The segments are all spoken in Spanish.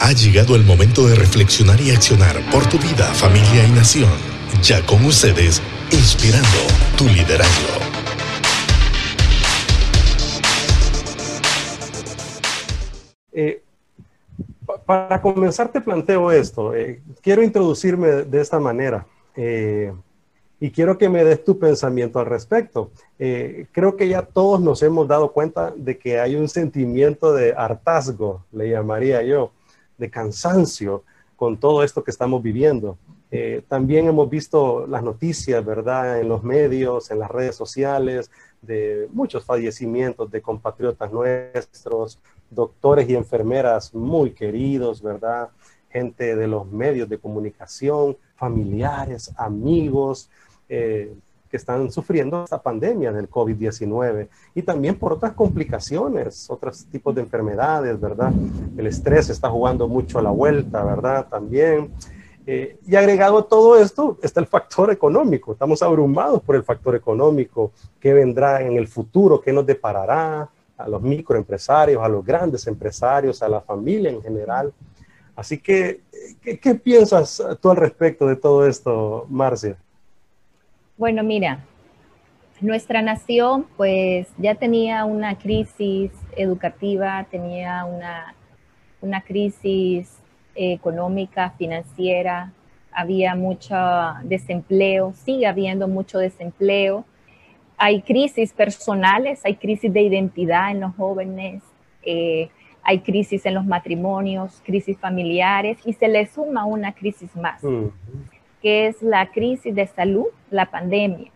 Ha llegado el momento de reflexionar y accionar por tu vida, familia y nación. Ya con ustedes, inspirando tu liderazgo. Eh, para comenzar te planteo esto. Eh, quiero introducirme de esta manera. Eh, y quiero que me des tu pensamiento al respecto. Creo que ya todos nos hemos dado cuenta de que hay un sentimiento de hartazgo, le llamaría yo, de cansancio con todo esto que estamos viviendo. Eh, también hemos visto las noticias, ¿verdad?, en los medios, en las redes sociales, de muchos fallecimientos de compatriotas nuestros, doctores y enfermeras muy queridos, ¿verdad? Gente de los medios de comunicación, familiares, amigos, eh, que están sufriendo esta pandemia del COVID-19 y también por otras complicaciones, otros tipos de enfermedades, ¿verdad? El estrés está jugando mucho a la vuelta, ¿verdad? También. Eh, y agregado a todo esto está el factor económico. Estamos abrumados por el factor económico. ¿Qué vendrá en el futuro? ¿Qué nos deparará a los microempresarios, a los grandes empresarios, a la familia en general? Así que, ¿qué, qué piensas tú al respecto de todo esto, Marcia? Bueno, mira, nuestra nación pues ya tenía una crisis educativa, tenía una, una crisis económica, financiera, había mucho desempleo, sigue habiendo mucho desempleo, hay crisis personales, hay crisis de identidad en los jóvenes, eh, hay crisis en los matrimonios, crisis familiares y se le suma una crisis más que es la crisis de salud, la pandemia.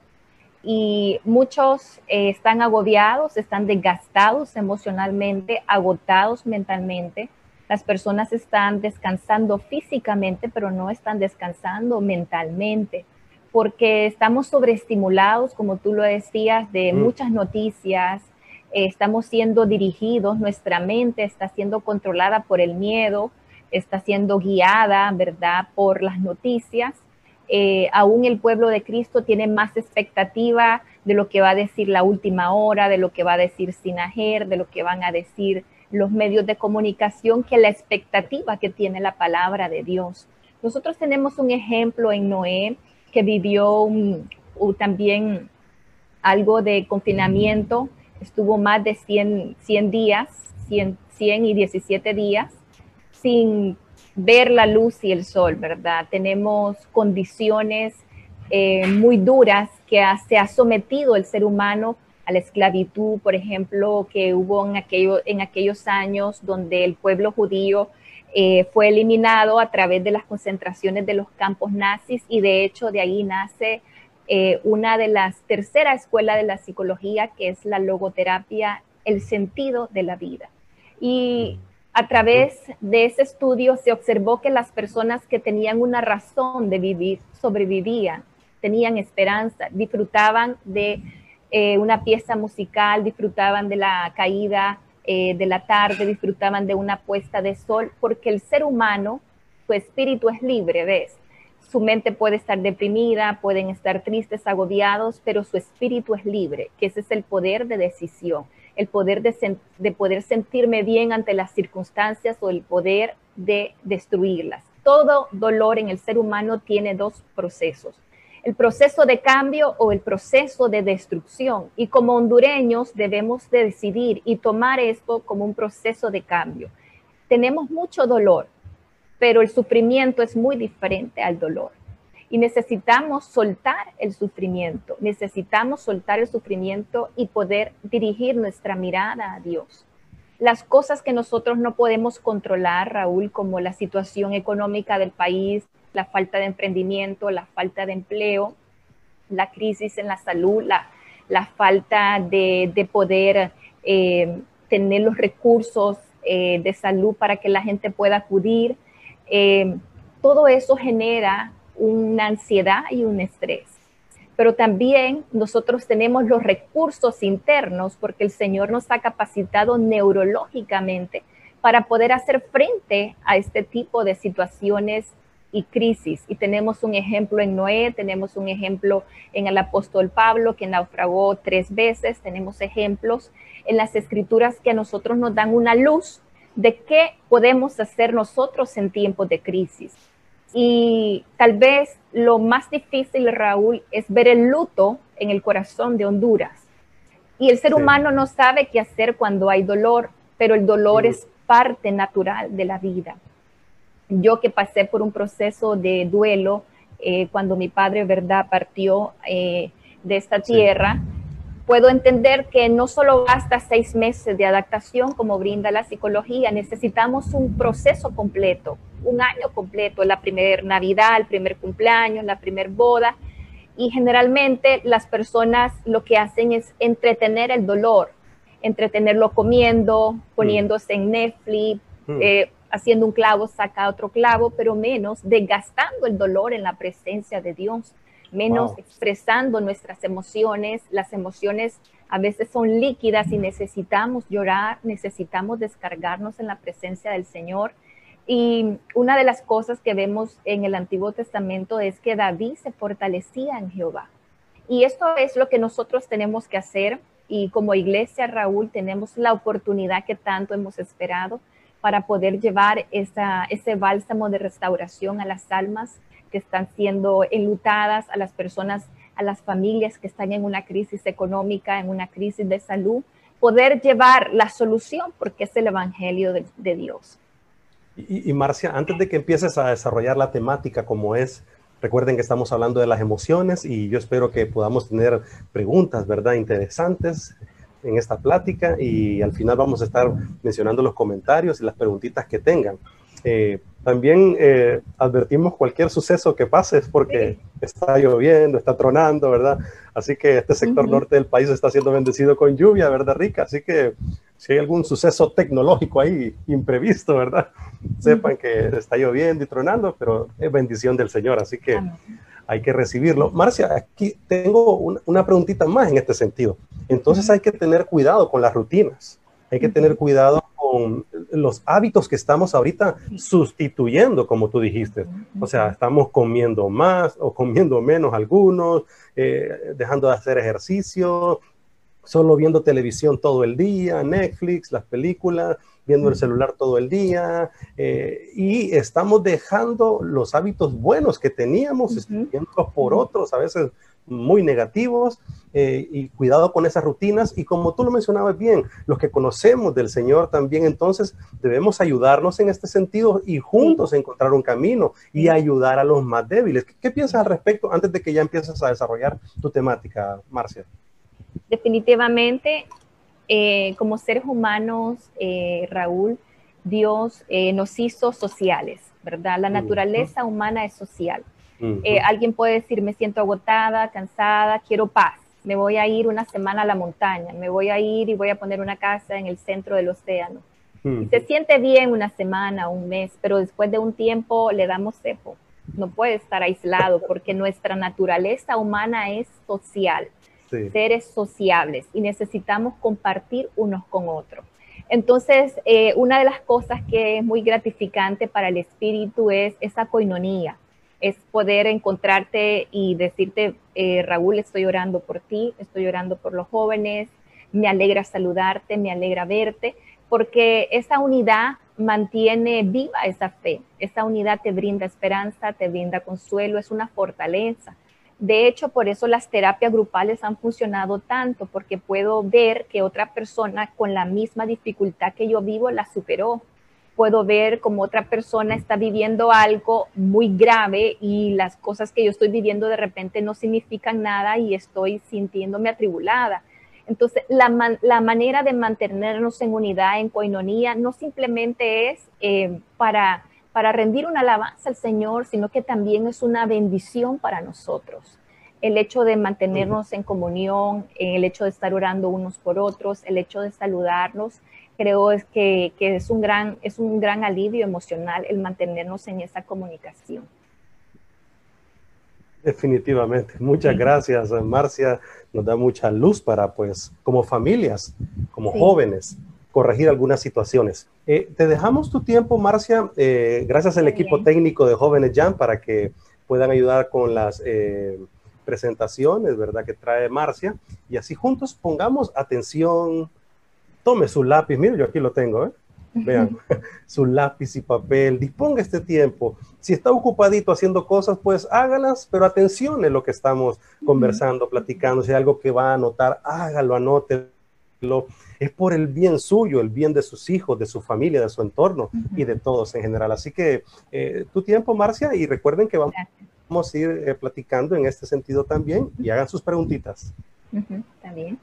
Y muchos eh, están agobiados, están desgastados emocionalmente, agotados mentalmente. Las personas están descansando físicamente, pero no están descansando mentalmente, porque estamos sobreestimulados, como tú lo decías, de mm. muchas noticias, eh, estamos siendo dirigidos, nuestra mente está siendo controlada por el miedo, está siendo guiada, ¿verdad?, por las noticias eh, aún el pueblo de Cristo tiene más expectativa de lo que va a decir la última hora, de lo que va a decir Sinajer, de lo que van a decir los medios de comunicación, que la expectativa que tiene la palabra de Dios. Nosotros tenemos un ejemplo en Noé que vivió también algo de confinamiento, estuvo más de 100, 100 días, 100, 100 y 17 días sin ver la luz y el sol, ¿verdad? Tenemos condiciones eh, muy duras que se ha sometido el ser humano a la esclavitud, por ejemplo, que hubo en, aquello, en aquellos años donde el pueblo judío eh, fue eliminado a través de las concentraciones de los campos nazis y de hecho de ahí nace eh, una de las tercera escuela de la psicología que es la logoterapia, el sentido de la vida. Y a través de ese estudio se observó que las personas que tenían una razón de vivir sobrevivían, tenían esperanza, disfrutaban de eh, una pieza musical, disfrutaban de la caída eh, de la tarde, disfrutaban de una puesta de sol, porque el ser humano, su espíritu es libre, ¿ves? Su mente puede estar deprimida, pueden estar tristes, agobiados, pero su espíritu es libre, que ese es el poder de decisión el poder de, poder sentirme bien ante las circunstancias o el poder de destruirlas. Todo dolor en el ser humano tiene dos procesos, el proceso de cambio o el proceso de destrucción. Y como hondureños debemos de decidir y tomar esto como un proceso de cambio. Tenemos mucho dolor, pero el sufrimiento es muy diferente al dolor y necesitamos soltar el sufrimiento, necesitamos soltar el sufrimiento y poder dirigir nuestra mirada a Dios. Las cosas que nosotros no podemos controlar, Raúl, como la situación económica del país, la falta de emprendimiento, la falta de empleo, la crisis en la salud, la, la falta de, poder eh, tener los recursos eh, de salud para que la gente pueda acudir. Eh, todo eso genera una ansiedad y un estrés. Pero también nosotros tenemos los recursos internos porque el Señor nos ha capacitado neurológicamente para poder hacer frente a este tipo de situaciones y crisis. Y tenemos un ejemplo en Noé, tenemos un ejemplo en el apóstol Pablo que naufragó tres veces, tenemos ejemplos en las escrituras que a nosotros nos dan una luz de qué podemos hacer nosotros en tiempos de crisis. Y tal vez lo más difícil, Raúl, es ver el luto en el corazón de Honduras. Y el ser humano no sabe qué hacer cuando hay dolor, pero el dolor es parte natural de la vida. Yo que pasé por un proceso de duelo eh, cuando mi padre, ¿verdad?, partió eh, de esta tierra puedo entender que no solo basta seis meses de adaptación como brinda la psicología, necesitamos un proceso completo, un año completo, la primera Navidad, el primer cumpleaños, la primera boda. Y generalmente las personas lo que hacen es entretener el dolor, entretenerlo comiendo, poniéndose en Netflix, mm. eh, haciendo un clavo, saca otro clavo, pero menos desgastando el dolor en la presencia de Dios menos expresando nuestras emociones. Las emociones a veces son líquidas y necesitamos llorar, necesitamos descargarnos en la presencia del Señor. Y una de las cosas que vemos en el Antiguo Testamento es que David se fortalecía en Jehová. Y esto es lo que nosotros tenemos que hacer. Y como iglesia, Raúl, tenemos la oportunidad que tanto hemos esperado para poder llevar esa, ese bálsamo de restauración a las almas que están siendo enlutadas, a las personas, a las familias que están en una crisis económica, en una crisis de salud, poder llevar la solución porque es el Evangelio de, Dios. Y, Marcia, antes de que empieces a desarrollar la temática como es, recuerden que estamos hablando de las emociones y yo espero que podamos tener preguntas, ¿verdad? Interesantes en esta plática y al final vamos a estar mencionando los comentarios y las preguntitas que tengan. Eh, también eh, advertimos cualquier suceso que pase es porque está lloviendo, está tronando, ¿verdad? Así que este sector norte del país está siendo bendecido con lluvia, ¿verdad, Rica? Así que si hay algún suceso tecnológico ahí imprevisto, ¿verdad? Sepan que está lloviendo y tronando, pero es bendición del Señor, así que hay que recibirlo. Marcia, aquí tengo una, una preguntita más en este sentido. Entonces hay que tener cuidado con las rutinas, hay que tener cuidado los hábitos que estamos ahorita sustituyendo, como tú dijiste. O sea, estamos comiendo más o comiendo menos algunos, eh, dejando de hacer ejercicio, solo viendo televisión todo el día, Netflix, las películas, viendo el celular todo el día, eh, y estamos dejando los hábitos buenos que teníamos, uh por otros, a veces muy negativos eh, y cuidado con esas rutinas. Y como tú lo mencionabas bien, los que conocemos del Señor también, entonces debemos ayudarnos en este sentido y juntos encontrar un camino y ayudar a los más débiles. ¿Qué, piensas al respecto antes de que ya empieces a desarrollar tu temática, Marcia? Definitivamente, eh, como seres humanos, eh, Raúl, Dios nos hizo sociales, ¿verdad? La naturaleza humana es social. Eh, alguien puede decir, me siento agotada, cansada, quiero paz. Me voy a ir una semana a la montaña, me voy a ir y voy a poner una casa en el centro del océano. Y se siente bien una semana, un mes, pero después de un tiempo le damos cepo. No puede estar aislado porque nuestra naturaleza humana es social, seres sociables y necesitamos compartir unos con otros. Entonces, eh, una de las cosas que es muy gratificante para el espíritu es esa coinonía, es poder encontrarte y decirte, eh, Raúl, estoy orando por ti, estoy orando por los jóvenes, me alegra saludarte, me alegra verte, porque esa unidad mantiene viva esa fe, esa unidad te brinda esperanza, te brinda consuelo, es una fortaleza. De hecho, por eso las terapias grupales han funcionado tanto, porque puedo ver que otra persona con la misma dificultad que yo vivo la superó puedo ver como otra persona está viviendo algo muy grave y las cosas que yo estoy viviendo de repente no significan nada y estoy sintiéndome atribulada. Entonces, la, la manera de mantenernos en unidad, en coinonía, no simplemente es eh, para, para rendir una alabanza al Señor, sino que también es una bendición para nosotros. El hecho de mantenernos en comunión, el hecho de estar orando unos por otros, el hecho de saludarnos, creo es que, es, un gran, es un gran alivio emocional el mantenernos en esa comunicación. Definitivamente. Muchas gracias, Marcia. Nos da mucha luz para, pues, como familias, como jóvenes, corregir algunas situaciones. Eh, te dejamos tu tiempo, Marcia. Eh, gracias al equipo técnico de Jóvenes Jam para que puedan ayudar con las eh, presentaciones, ¿verdad? Que trae Marcia. Y así juntos pongamos atención, tome su lápiz, mire, yo aquí lo tengo, ¿eh? Vean, su lápiz y papel, disponga este tiempo. Si está ocupadito haciendo cosas, pues hágalas, pero atención en lo que estamos conversando, platicando. Si hay algo que va a anotar, hágalo, anótelo. Es por el bien suyo, el bien de sus hijos, de su familia, de su entorno y de todos en general. Así que eh, tu tiempo, Marcia, y recuerden que vamos, a ir eh, platicando en este sentido también y hagan sus preguntitas. También.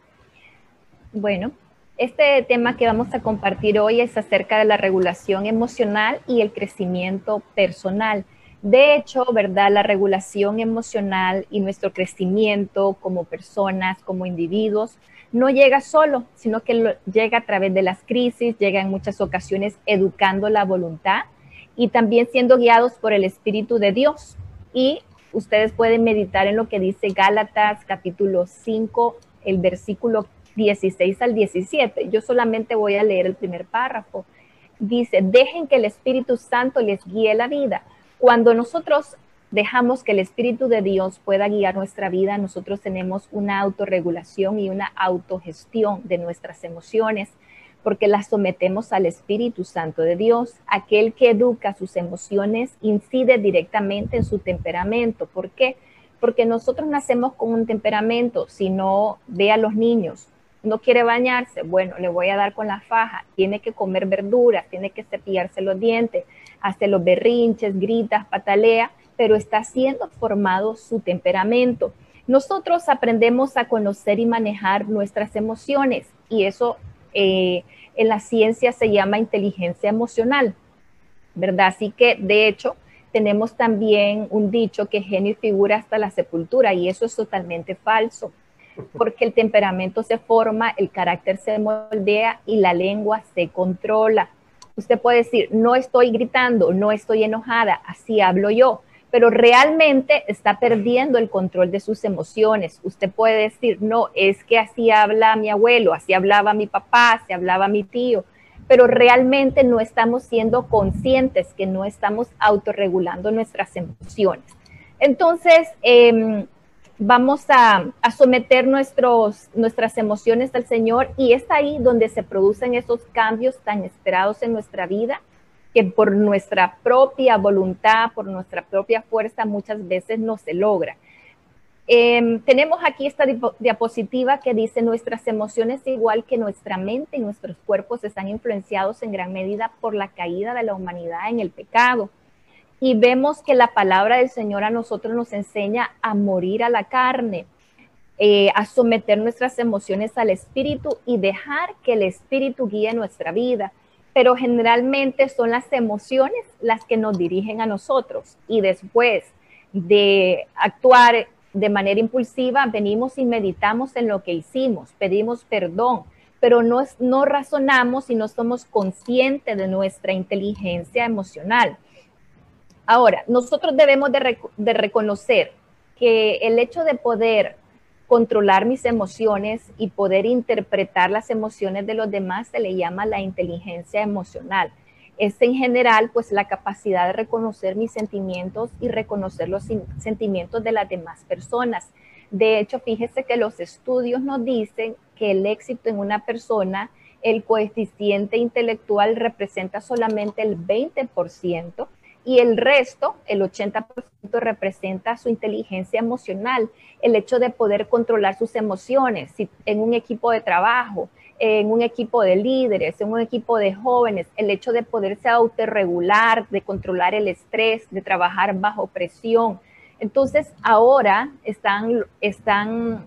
Bueno, este tema que vamos a compartir hoy es acerca de la regulación emocional y el crecimiento personal. De hecho, ¿verdad? La regulación emocional y nuestro crecimiento como personas, como individuos, no llega solo, sino que llega a través de las crisis, llega en muchas ocasiones educando la voluntad y también siendo guiados por el Espíritu de Dios. Y ustedes pueden meditar en lo que dice Gálatas capítulo 5, el versículo 16 al 17. Yo solamente voy a leer el primer párrafo. Dice, dejen que el Espíritu Santo les guíe la vida. Cuando nosotros dejamos que el Espíritu de Dios pueda guiar nuestra vida, nosotros tenemos una autorregulación y una autogestión de nuestras emociones, porque las sometemos al Espíritu Santo de Dios. Aquel que educa sus emociones incide directamente en su temperamento. ¿Por qué? Porque nosotros nacemos con un temperamento. Si no, ve a los niños, no quiere bañarse, bueno, le voy a dar con la faja, tiene que comer verduras, tiene que cepillarse los dientes, hace los berrinches, gritas, patalea, pero está siendo formado su temperamento. Nosotros aprendemos a conocer y manejar nuestras emociones y eso eh, en la ciencia se llama inteligencia emocional, ¿verdad? Así que, de hecho, tenemos también un dicho que genio y figura hasta la sepultura y eso es totalmente falso porque el temperamento se forma, el carácter se moldea y la lengua se controla. Usted puede decir, no estoy gritando, no estoy enojada, así hablo yo, pero realmente está perdiendo el control de sus emociones. Usted puede decir, no, es que así habla mi abuelo, así hablaba mi papá, así hablaba mi tío, pero realmente no estamos siendo conscientes que no estamos autorregulando nuestras emociones. Entonces, eh, vamos a, someter nuestros, nuestras emociones al Señor y es ahí donde se producen esos cambios tan esperados en nuestra vida que por nuestra propia voluntad, por nuestra propia fuerza muchas veces no se logra. Em, tenemos aquí esta diapositiva que dice nuestras emociones igual que nuestra mente y nuestros cuerpos están influenciados en gran medida por la caída de la humanidad en el pecado y vemos que la palabra del Señor a nosotros nos enseña a morir a la carne, eh, a someter nuestras emociones al Espíritu y dejar que el Espíritu guíe nuestra vida. Pero generalmente son las emociones las que nos dirigen a nosotros y después de actuar de manera impulsiva, venimos y meditamos en lo que hicimos, pedimos perdón, pero no, no razonamos y no somos conscientes de nuestra inteligencia emocional. Ahora, nosotros debemos de, reconocer que el hecho de poder controlar mis emociones y poder interpretar las emociones de los demás se le llama la inteligencia emocional. Es en general pues la capacidad de reconocer mis sentimientos y reconocer los sentimientos de las demás personas. De hecho, fíjese que los estudios nos dicen que el éxito en una persona, el coeficiente intelectual representa solamente el 20% y el resto, el 80%, representa su inteligencia emocional, el hecho de poder controlar sus emociones en un equipo de trabajo, en un equipo de líderes, en un equipo de jóvenes, el hecho de poderse autorregular, de controlar el estrés, de trabajar bajo presión. Entonces, ahora están, están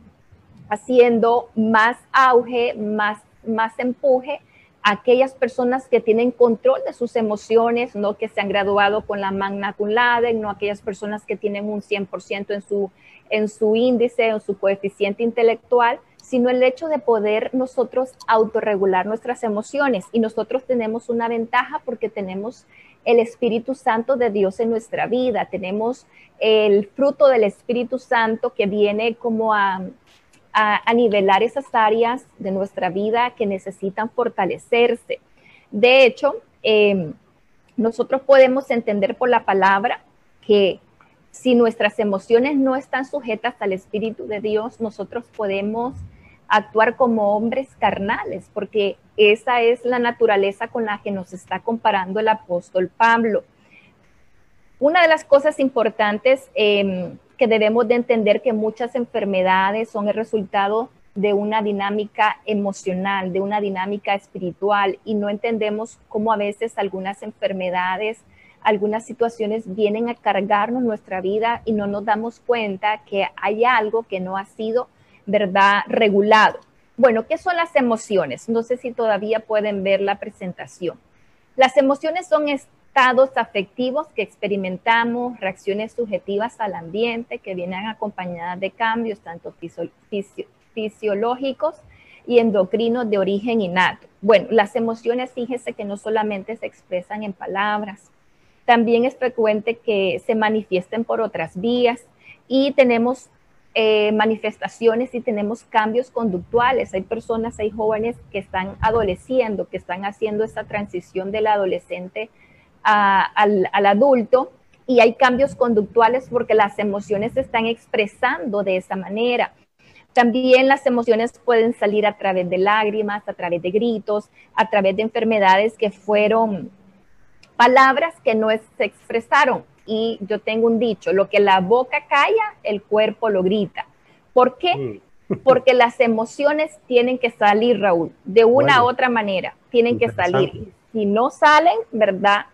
haciendo más auge, más, más empuje aquellas personas que tienen control de sus emociones, no que se han graduado con la magna cum laude, no aquellas personas que tienen un 100% en su, en su índice, en su coeficiente intelectual, sino el hecho de poder nosotros autorregular nuestras emociones. Y nosotros tenemos una ventaja porque tenemos el Espíritu Santo de Dios en nuestra vida, tenemos el fruto del Espíritu Santo que viene como a, a, nivelar esas áreas de nuestra vida que necesitan fortalecerse. De hecho, em, nosotros podemos entender por la palabra que si nuestras emociones no están sujetas al Espíritu de Dios, nosotros podemos actuar como hombres carnales, porque esa es la naturaleza con la que nos está comparando el apóstol Pablo. Una de las cosas importantes em, que debemos de entender que muchas enfermedades son el resultado de una dinámica emocional, de una dinámica espiritual y no entendemos cómo a veces algunas enfermedades, algunas situaciones vienen a cargarnos nuestra vida y no nos damos cuenta que hay algo que no ha sido, ¿verdad?, regulado. Bueno, ¿qué son las emociones? No sé si todavía pueden ver la presentación. Las emociones son estados afectivos que experimentamos, reacciones subjetivas al ambiente que vienen acompañadas de cambios tanto fisiológicos y endocrinos de origen innato. Bueno, las emociones, fíjese que no solamente se expresan en palabras, también es frecuente que se manifiesten por otras vías y tenemos eh, manifestaciones y tenemos cambios conductuales. Hay personas, hay jóvenes que están adoleciendo, que están haciendo esta transición del adolescente al, al adulto y hay cambios conductuales porque las emociones se están expresando de esa manera. También las emociones pueden salir a través de lágrimas, a través de gritos, a través de enfermedades que fueron palabras que no se expresaron. Y yo tengo un dicho, lo que la boca calla, el cuerpo lo grita. ¿Por qué? Mm. Porque las emociones tienen que salir, Raúl, de una u otra manera, tienen que salir. Si no salen, ¿verdad?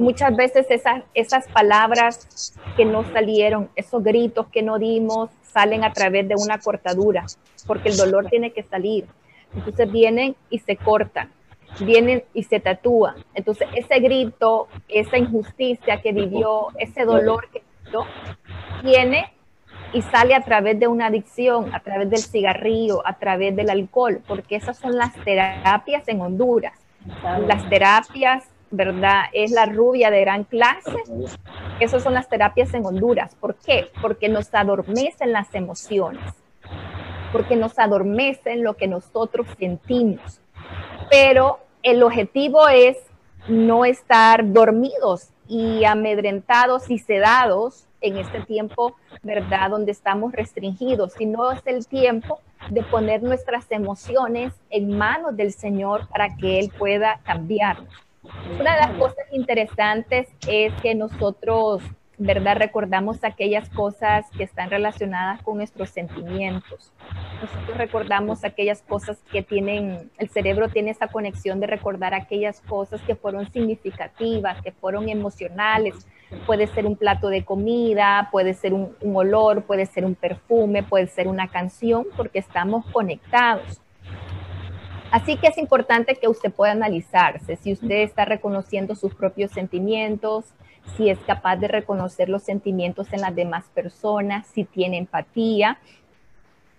Muchas veces esas, esas palabras que no salieron, esos gritos que no dimos, salen a través de una cortadura, porque el dolor tiene que salir. Entonces vienen y se cortan vienen y se tatúan. Entonces, ese grito, esa injusticia que vivió, ese dolor que vivió, viene y sale a través de una adicción, a través del cigarrillo, a través del alcohol, porque esas son las terapias en Honduras. Las terapias, ¿verdad? Es la rubia de gran clase. Esas son las terapias en Honduras. ¿Por qué? Porque nos adormecen las emociones, porque nos adormecen lo que nosotros sentimos pero el objetivo es no estar dormidos y amedrentados y sedados en este tiempo, ¿verdad? Donde estamos restringidos, sino es el tiempo de poner nuestras emociones en manos del Señor para que Él pueda cambiarnos. Una de las cosas interesantes es que nosotros ¿verdad? Recordamos aquellas cosas que están relacionadas con nuestros sentimientos. Nosotros recordamos aquellas cosas que tienen, el cerebro tiene esa conexión de recordar aquellas cosas que fueron significativas, que fueron emocionales. Puede ser un plato de comida, puede ser un, un olor, puede ser un perfume, puede ser una canción, porque estamos conectados. Así que es importante que usted pueda analizarse si usted está reconociendo sus propios sentimientos, si es capaz de reconocer los sentimientos en las demás personas, si tiene empatía,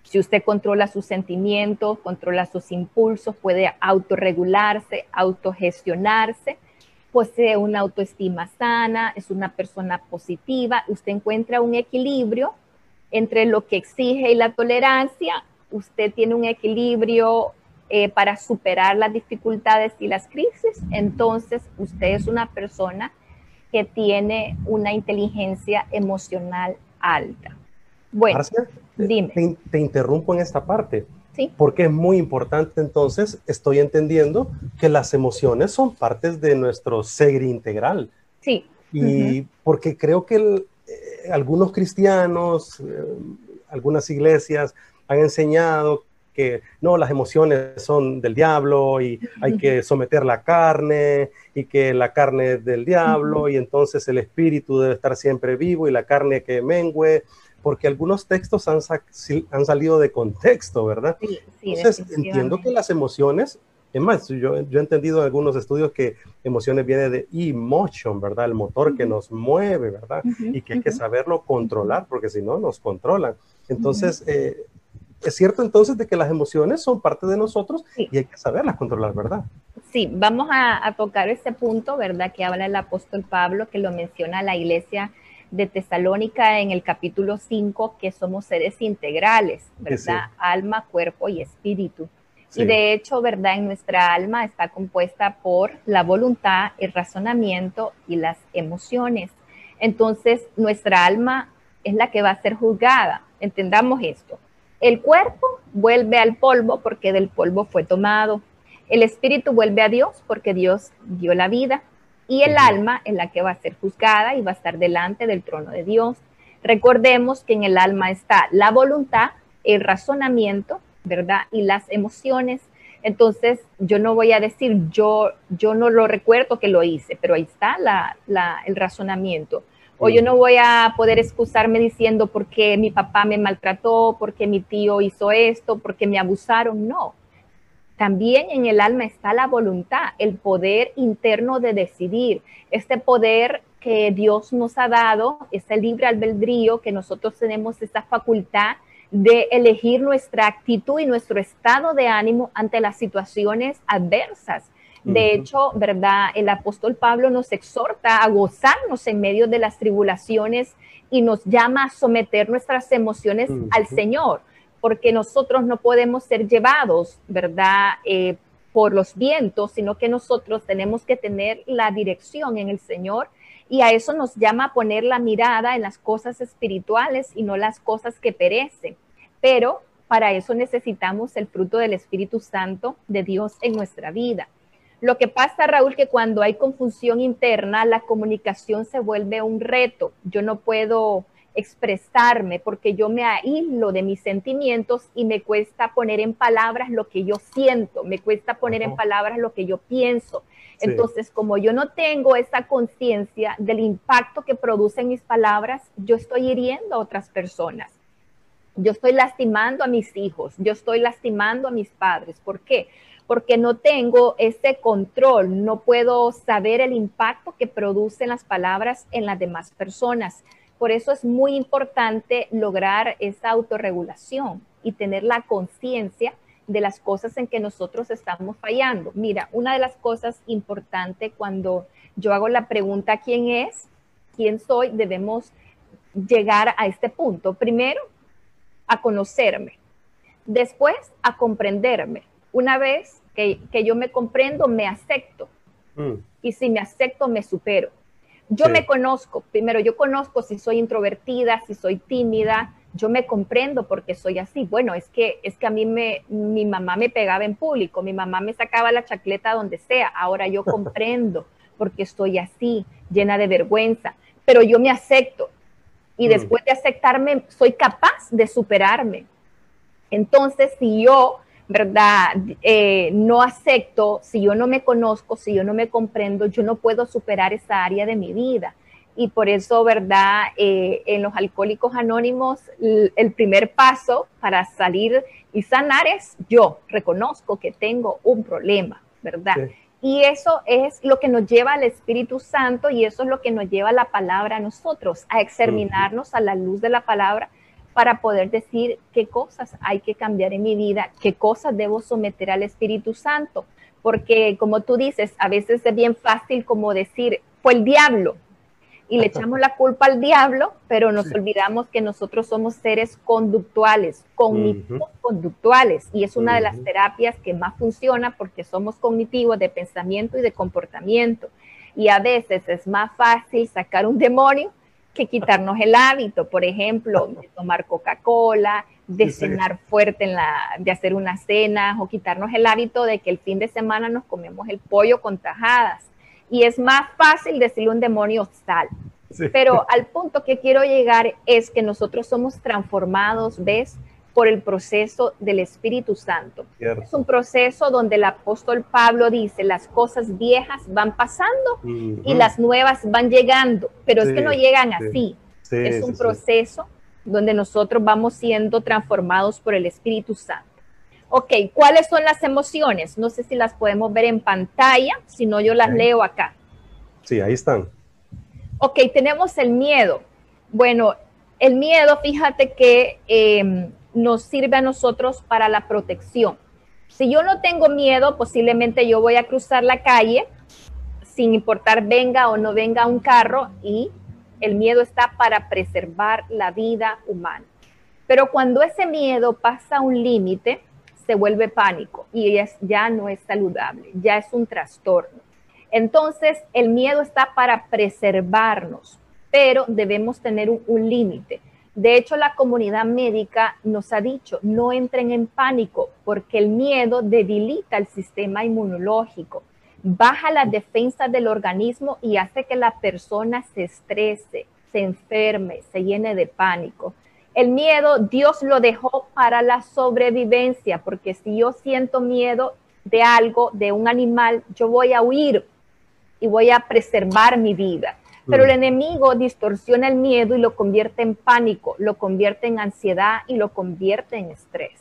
si usted controla sus sentimientos, controla sus impulsos, puede autorregularse, autogestionarse, posee una autoestima sana, es una persona positiva, usted encuentra un equilibrio entre lo que exige y la tolerancia, usted tiene un equilibrio eh, para superar las dificultades y las crisis, entonces usted es una persona que tiene una inteligencia emocional alta. Bueno, dime. Te, interrumpo en esta parte. Sí. Porque es muy importante entonces, estoy entendiendo que las emociones son partes de nuestro ser integral. Sí. Y porque creo que eh, algunos cristianos, eh, algunas iglesias han enseñado que no, las emociones son del diablo y hay que someter la carne y que la carne es del diablo y entonces el espíritu debe estar siempre vivo y la carne que mengüe, porque algunos textos han, han salido de contexto, ¿verdad? Sí, entonces entiendo que las emociones, es más, yo, yo he entendido en algunos estudios que emociones vienen de emotion, ¿verdad? El motor que nos mueve, ¿verdad? y que hay que saberlo controlar, porque si no, nos controlan. Entonces, eh, es cierto entonces de que las emociones son parte de nosotros y hay que saberlas controlar, ¿verdad? Sí, vamos a, tocar ese punto, ¿verdad? Que habla el apóstol Pablo, que lo menciona la iglesia de Tesalónica en el capítulo 5, que somos seres integrales, ¿verdad? Alma, cuerpo y espíritu. Y de hecho, ¿verdad? En nuestra alma está compuesta por la voluntad, el razonamiento y las emociones. Entonces, nuestra alma es la que va a ser juzgada. Entendamos esto El cuerpo vuelve al polvo porque del polvo fue tomado. El espíritu vuelve a Dios porque Dios dio la vida. Y el alma es la que va a ser juzgada y va a estar delante del trono de Dios. Recordemos que en el alma está la voluntad, el razonamiento, ¿verdad? Y las emociones. Entonces, yo no voy a decir, yo, yo no lo recuerdo que lo hice, pero ahí está el razonamiento. O yo no voy a poder excusarme diciendo porque mi papá me maltrató, porque mi tío hizo esto, porque me abusaron. No. También en el alma está la voluntad, el poder interno de decidir. Este poder que Dios nos ha dado, ese libre albedrío, que nosotros tenemos esa facultad de elegir nuestra actitud y nuestro estado de ánimo ante las situaciones adversas. De hecho, ¿verdad? El apóstol Pablo nos exhorta a gozarnos en medio de las tribulaciones y nos llama a someter nuestras emociones al Señor, porque nosotros no podemos ser llevados, ¿verdad? Eh, por los vientos, sino que nosotros tenemos que tener la dirección en el Señor y a eso nos llama a poner la mirada en las cosas espirituales y no las cosas que perecen. Pero para eso necesitamos el fruto del Espíritu Santo de Dios en nuestra vida. Lo que pasa, Raúl, que cuando hay confusión interna, la comunicación se vuelve un reto. Yo no puedo expresarme porque yo me aíslo de mis sentimientos y me cuesta poner en palabras lo que yo siento, me cuesta poner en palabras lo que yo pienso. Entonces, como yo no tengo esa conciencia del impacto que producen mis palabras, yo estoy hiriendo a otras personas. Yo estoy lastimando a mis hijos, yo estoy lastimando a mis padres. ¿Por qué? Porque no tengo ese control, no puedo saber el impacto que producen las palabras en las demás personas. Por eso es muy importante lograr esa autorregulación y tener la conciencia de las cosas en que nosotros estamos fallando. Mira, una de las cosas importantes cuando yo hago la pregunta ¿quién es? ¿Quién soy? Debemos llegar a este punto. Primero, a conocerme. Después, a comprenderme. Una vez que, yo me comprendo, me acepto. Mm. Y si me acepto, me supero. Yo me conozco, primero yo conozco si soy introvertida, si soy tímida, yo me comprendo porque soy así. Bueno, es que es que a mí me mi mamá me pegaba en público, mi mamá me sacaba la chacleta donde sea. Ahora yo comprendo porque estoy así, llena de vergüenza, pero yo me acepto y mm. después de aceptarme soy capaz de superarme. Entonces, si yo ¿verdad? Eh, no acepto, si yo no me conozco, si yo no me comprendo, yo no puedo superar esa área de mi vida. Y por eso, ¿verdad? Eh, en los alcohólicos anónimos, el primer paso para salir y sanar es yo reconozco que tengo un problema, ¿verdad? Y eso es lo que nos lleva al Espíritu Santo y eso es lo que nos lleva la palabra a nosotros, a examinarnos a la luz de la palabra para poder decir qué cosas hay que cambiar en mi vida, qué cosas debo someter al Espíritu Santo. Porque como tú dices, a veces es bien fácil como decir, fue el diablo. Y le echamos la culpa al diablo, pero nos olvidamos que nosotros somos seres conductuales, cognitivos conductuales. Y es una de las terapias que más funciona porque somos cognitivos de pensamiento y de comportamiento. Y a veces es más fácil sacar un demonio que quitarnos el hábito, por ejemplo, de tomar Coca-Cola, de cenar fuerte, en la, de hacer una cena, o quitarnos el hábito de que el fin de semana nos comemos el pollo con tajadas. Y es más fácil decirle un demonio sal. Pero al punto que quiero llegar es que nosotros somos transformados, ¿ves? Por el proceso del Espíritu Santo. Es un proceso donde el apóstol Pablo dice, las cosas viejas van pasando y las nuevas van llegando, pero es que no llegan así. es un proceso donde nosotros vamos siendo transformados por el Espíritu Santo. Ok, ¿cuáles son las emociones? No sé si las podemos ver en pantalla, si no yo las leo acá. Sí, ahí están. Ok, tenemos el miedo. Bueno, el miedo, fíjate que em, nos sirve a nosotros para la protección. Si yo no tengo miedo, posiblemente yo voy a cruzar la calle sin importar venga o no venga un carro y el miedo está para preservar la vida humana. Pero cuando ese miedo pasa un límite, se vuelve pánico y es, ya no es saludable, ya es un trastorno. Entonces, el miedo está para preservarnos, pero debemos tener un límite De hecho, la comunidad médica nos ha dicho, no entren en pánico porque el miedo debilita el sistema inmunológico, baja la defensa del organismo y hace que la persona se estrese, se enferme, se llene de pánico. El miedo Dios lo dejó para la sobrevivencia, porque si yo siento miedo de algo, de un animal, yo voy a huir y voy a preservar mi vida. Pero el mm. enemigo distorsiona el miedo y lo convierte en pánico, lo convierte en ansiedad y lo convierte en estrés.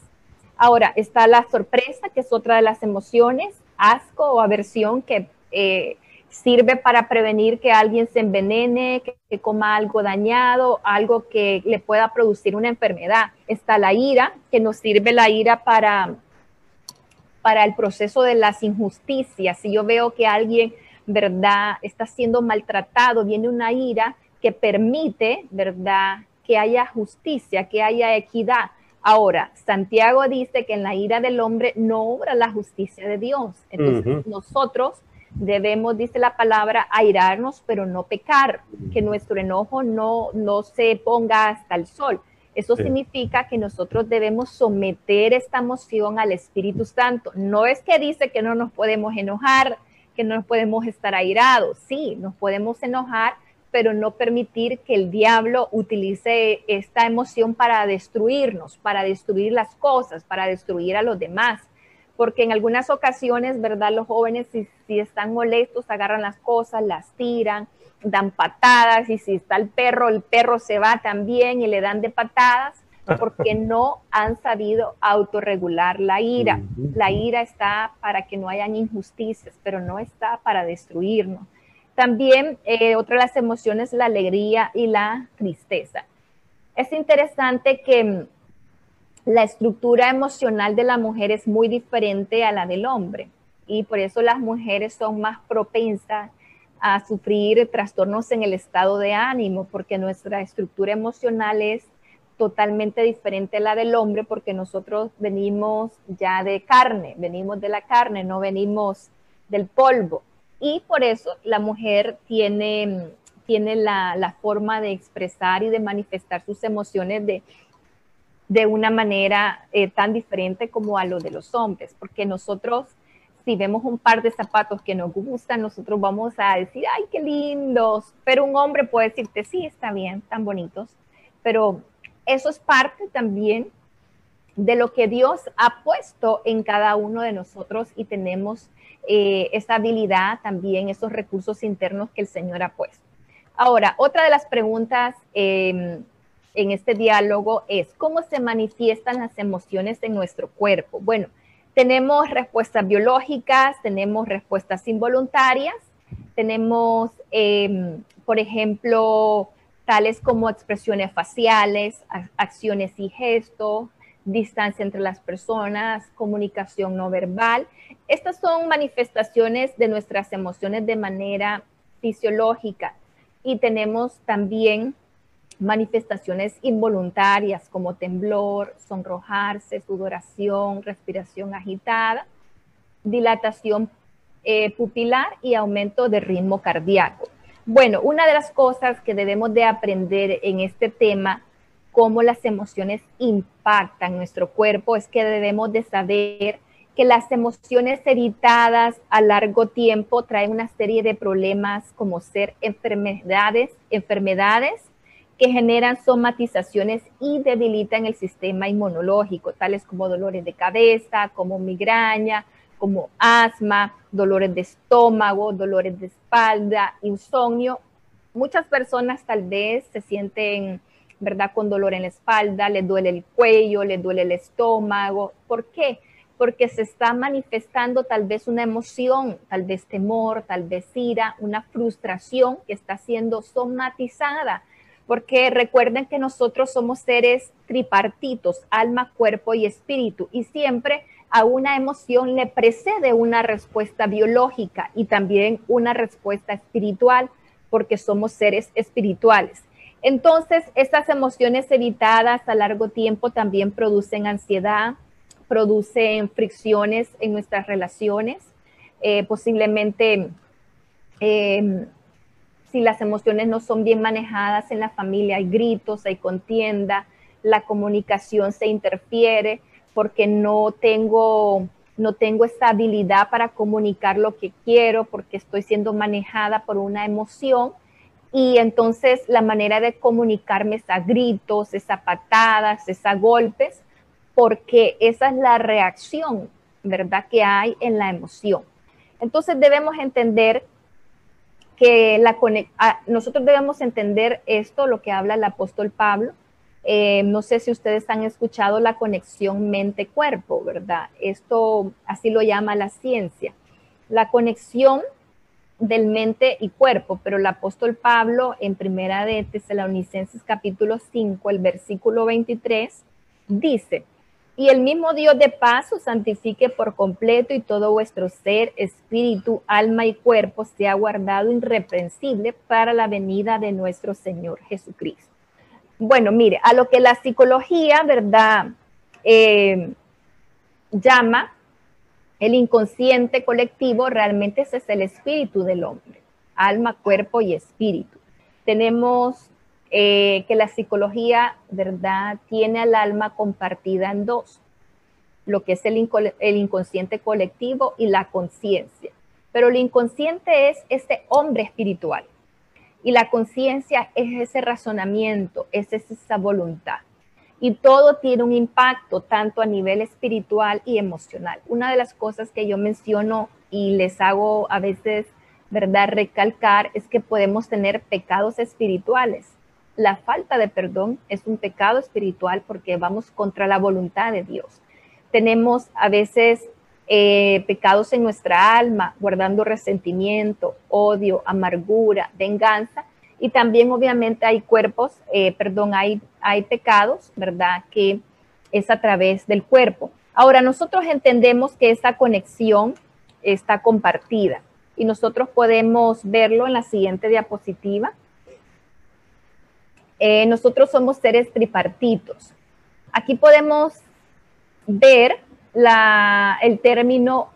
Ahora está la sorpresa, que es otra de las emociones, asco o aversión que eh, sirve para prevenir que alguien se envenene, que, coma algo dañado, algo que le pueda producir una enfermedad. Está la ira, que nos sirve la ira para, para el proceso de las injusticias. Si yo veo que alguien ¿verdad? Está siendo maltratado, viene una ira que permite, ¿verdad? Que haya justicia, que haya equidad. Ahora, Santiago dice que en la ira del hombre no obra la justicia de Dios. Entonces, nosotros debemos, dice la palabra, airarnos, pero no pecar, que nuestro enojo no, no se ponga hasta el sol. Eso significa que nosotros debemos someter esta emoción al Espíritu Santo. No es que dice que no nos podemos enojar, no podemos estar airados, sí, nos podemos enojar, pero no permitir que el diablo utilice esta emoción para destruirnos, para destruir las cosas, para destruir a los demás. Porque en algunas ocasiones, ¿verdad? Los jóvenes, si, si están molestos, agarran las cosas, las tiran, dan patadas, y si está el perro, el perro se va también y le dan de patadas porque no han sabido autorregular la ira. La ira está para que no hayan injusticias, pero no está para destruirnos. También eh, otra de las emociones, la alegría y la tristeza. Es interesante que mm, la estructura emocional de la mujer es muy diferente a la del hombre y por eso las mujeres son más propensas a sufrir trastornos en el estado de ánimo, porque nuestra estructura emocional es totalmente diferente la del hombre porque nosotros venimos ya de carne, venimos de la carne, no venimos del polvo. Y por eso la mujer tiene, tiene la, forma de expresar y de manifestar sus emociones de, de una manera eh, tan diferente como a lo de los hombres, porque nosotros si vemos un par de zapatos que nos gustan, nosotros vamos a decir, ay, qué lindos, pero un hombre puede decirte, sí, está bien, tan bonitos, pero eso es parte también de lo que Dios ha puesto en cada uno de nosotros y tenemos eh, esa habilidad también, esos recursos internos que el Señor ha puesto. Ahora, otra de las preguntas em, en este diálogo es, ¿cómo se manifiestan las emociones en nuestro cuerpo? Bueno, tenemos respuestas biológicas, tenemos respuestas involuntarias, tenemos, em, por ejemplo, tales como expresiones faciales, acciones y gestos, distancia entre las personas, comunicación no verbal. Estas son manifestaciones de nuestras emociones de manera fisiológica y tenemos también manifestaciones involuntarias como temblor, sonrojarse, sudoración, respiración agitada, dilatación eh, pupilar y aumento de ritmo cardíaco. Bueno, una de las cosas que debemos de aprender en este tema, cómo las emociones impactan nuestro cuerpo, es que debemos de saber que las emociones evitadas a largo tiempo traen una serie de problemas como ser enfermedades, enfermedades que generan somatizaciones y debilitan el sistema inmunológico, tales como dolores de cabeza, como migraña, como asma, dolores de estómago, dolores de espalda, insomnio. Muchas personas tal vez se sienten, ¿verdad?, con dolor en la espalda, les duele el cuello, les duele el estómago. ¿Por qué? Porque se está manifestando tal vez una emoción, tal vez temor, tal vez ira, una frustración que está siendo somatizada. Porque recuerden que nosotros somos seres tripartitos, alma, cuerpo y espíritu, y siempre a una emoción le precede una respuesta biológica y también una respuesta espiritual, porque somos seres espirituales. Entonces, estas emociones evitadas a largo tiempo también producen ansiedad, producen fricciones en nuestras relaciones, eh, posiblemente em, si las emociones no son bien manejadas en la familia, hay gritos, hay contienda, la comunicación se interfiere porque no tengo, no tengo esta habilidad para comunicar lo que quiero, porque estoy siendo manejada por una emoción. Y entonces la manera de comunicarme es a gritos, es a patadas, es a golpes, porque esa es la reacción, ¿verdad?, que hay en la emoción. Entonces debemos entender que la, ah, nosotros debemos entender esto, lo que habla el apóstol Pablo. Eh, no sé si ustedes han escuchado la conexión mente-cuerpo, ¿verdad? Esto así lo llama la ciencia. La conexión del mente y cuerpo, pero el apóstol Pablo en primera de Tesalonicenses capítulo 5, el versículo 23, dice, y el mismo Dios de paz os santifique por completo y todo vuestro ser, espíritu, alma y cuerpo sea guardado irreprensible para la venida de nuestro Señor Jesucristo. Bueno, mire, a lo que la psicología, ¿verdad? Eh, llama el inconsciente colectivo, realmente ese es el espíritu del hombre, alma, cuerpo y espíritu. Tenemos eh, que la psicología, ¿verdad?, tiene al alma compartida en dos, lo que es el, el inconsciente colectivo y la conciencia. Pero el inconsciente es ese hombre espiritual y la conciencia es ese razonamiento, es esa voluntad. Y todo tiene un impacto tanto a nivel espiritual y emocional. Una de las cosas que yo menciono y les hago a veces, ¿verdad?, recalcar es que podemos tener pecados espirituales la falta de perdón es un pecado espiritual porque vamos contra la voluntad de Dios. Tenemos a veces eh, pecados en nuestra alma, guardando resentimiento, odio, amargura, venganza. Y también obviamente hay cuerpos, eh, perdón, hay, hay pecados, ¿verdad? Que es a través del cuerpo. Ahora, nosotros entendemos que esa conexión está compartida y nosotros podemos verlo en la siguiente diapositiva. Eh, nosotros somos seres tripartitos. Aquí podemos ver el término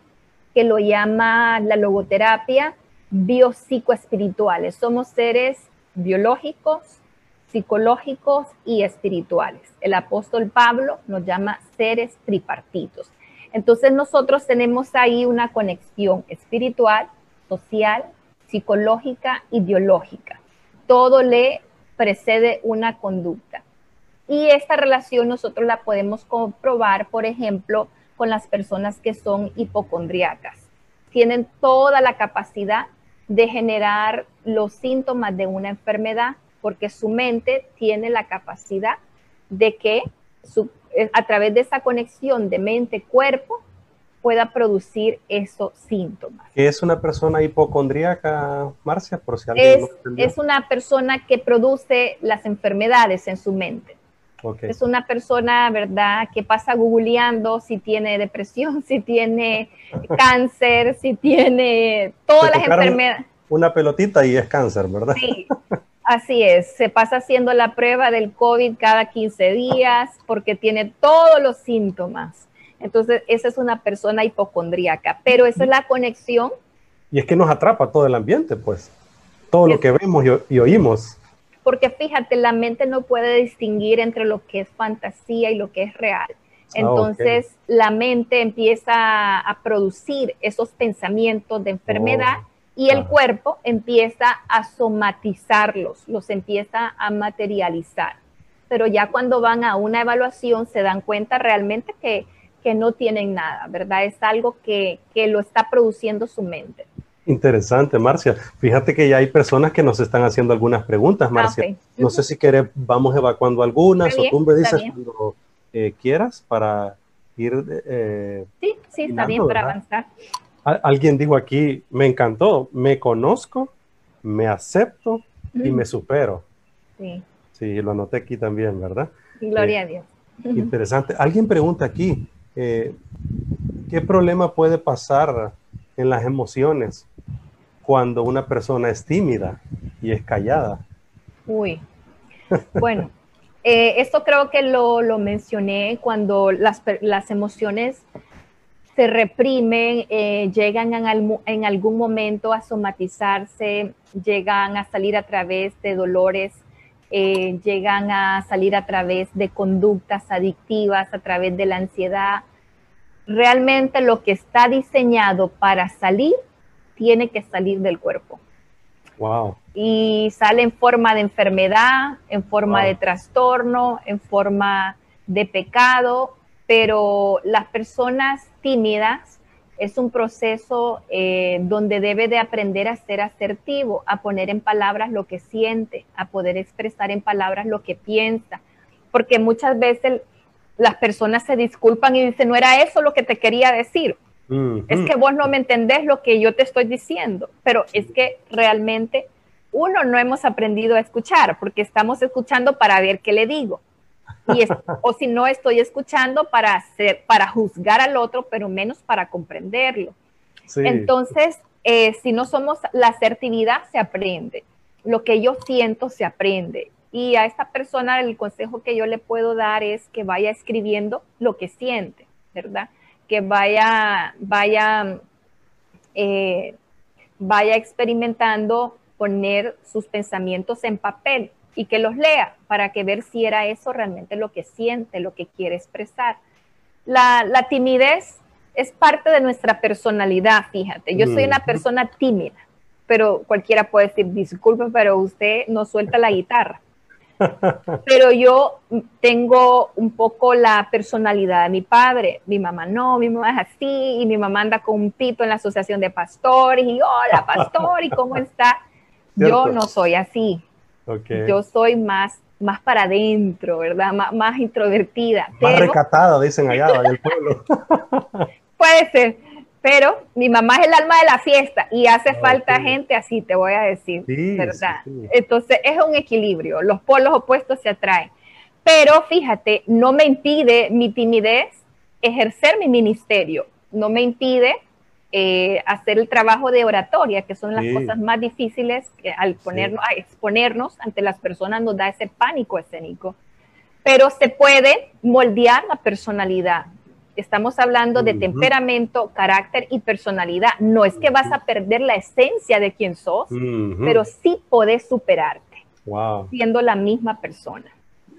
que lo llama la logoterapia biopsicoespirituales. Somos seres biológicos, psicológicos y espirituales. El apóstol Pablo nos llama seres tripartitos. Entonces nosotros tenemos ahí una conexión espiritual, social, psicológica y biológica. Todo le precede una conducta. Y esta relación nosotros la podemos comprobar, por ejemplo, con las personas que son hipocondriacas. Tienen toda la capacidad de generar los síntomas de una enfermedad porque su mente tiene la capacidad de que a través de esa conexión de mente-cuerpo pueda producir esos síntomas. ¿Qué es una persona hipocondríaca, Marcia? Por si alguien es, es una persona que produce las enfermedades en su mente. Es una persona, ¿verdad?, que pasa googleando si tiene depresión, si tiene cáncer, si tiene todas las enfermedades. Una pelotita y es cáncer, ¿verdad? Sí, así es. Se pasa haciendo la prueba del COVID cada 15 días porque tiene todos los síntomas. Entonces, esa es una persona hipocondríaca, pero esa es la conexión. Y es que nos atrapa todo el ambiente, pues, todo lo que vemos y, oímos. Porque fíjate, la mente no puede distinguir entre lo que es fantasía y lo que es real. Ah, Entonces, la mente empieza a producir esos pensamientos de enfermedad oh, y el cuerpo empieza a somatizarlos, los empieza a materializar. Pero ya cuando van a una evaluación se dan cuenta realmente que que no tienen nada, ¿verdad? Es algo que, lo está produciendo su mente. Interesante, Marcia. Fíjate que ya hay personas que nos están haciendo algunas preguntas, ah, Marcia. No sé si quieres, vamos evacuando algunas o tú me dices cuando eh, quieras para ir. Eh, sí, sí, está bien para avanzar. Alguien dijo aquí, me encantó, me conozco, me acepto y me supero. Sí. Sí, lo anoté aquí también, ¿verdad? Gloria a Dios. Interesante. Alguien pregunta aquí, eh, ¿qué problema puede pasar en las emociones cuando una persona es tímida y es callada? Uy, bueno, eh, esto creo que lo, mencioné cuando las, las emociones se reprimen, eh, llegan en, algún momento a somatizarse, llegan a salir a través de dolores, eh, llegan a salir a través de conductas adictivas, a través de la ansiedad. Realmente lo que está diseñado para salir tiene que salir del cuerpo. Wow. Y sale en forma de enfermedad, en forma de trastorno, en forma de pecado, pero las personas tímidas es un proceso eh, donde debe de aprender a ser asertivo, a poner en palabras lo que siente, a poder expresar en palabras lo que piensa, porque muchas veces las personas se disculpan y dicen, no era eso lo que te quería decir, es que vos no me entendés lo que yo te estoy diciendo, pero es que realmente uno no hemos aprendido a escuchar porque estamos escuchando para ver qué le digo. Y o si no estoy escuchando para hacer, para juzgar al otro, pero menos para comprenderlo. Entonces, eh, si no somos la asertividad, se aprende. Lo que yo siento se aprende. Y a esta persona el consejo que yo le puedo dar es que vaya escribiendo lo que siente, ¿verdad? Que vaya, vaya, eh, vaya experimentando poner sus pensamientos en papel y que los lea para que ver si era eso realmente lo que siente, lo que quiere expresar. La, timidez es parte de nuestra personalidad, fíjate. Yo soy una persona tímida, pero cualquiera puede decir, disculpe, pero usted no suelta la guitarra. Pero yo tengo un poco la personalidad de mi padre. Mi mamá no, mi mamá es así, y mi mamá anda con un pito en la asociación de pastores, y hola pastor, ¿y cómo está? Yo no soy así. Yo soy más, más para adentro, ¿verdad? más introvertida. Más recatada, dicen allá en el pueblo. puede ser pero mi mamá es el alma de la fiesta y hace ah, falta gente así, te voy a decir, ¿verdad? Entonces es un equilibrio, los polos opuestos se atraen. Pero fíjate, no me impide mi timidez ejercer mi ministerio, no me impide eh, hacer el trabajo de oratoria, que son las cosas más difíciles que al ponernos, a exponernos ante las personas nos da ese pánico escénico. Pero se puede moldear la personalidad, Estamos hablando de temperamento, carácter y personalidad. No es que vas a perder la esencia de quien sos, pero sí podés superarte siendo la misma persona.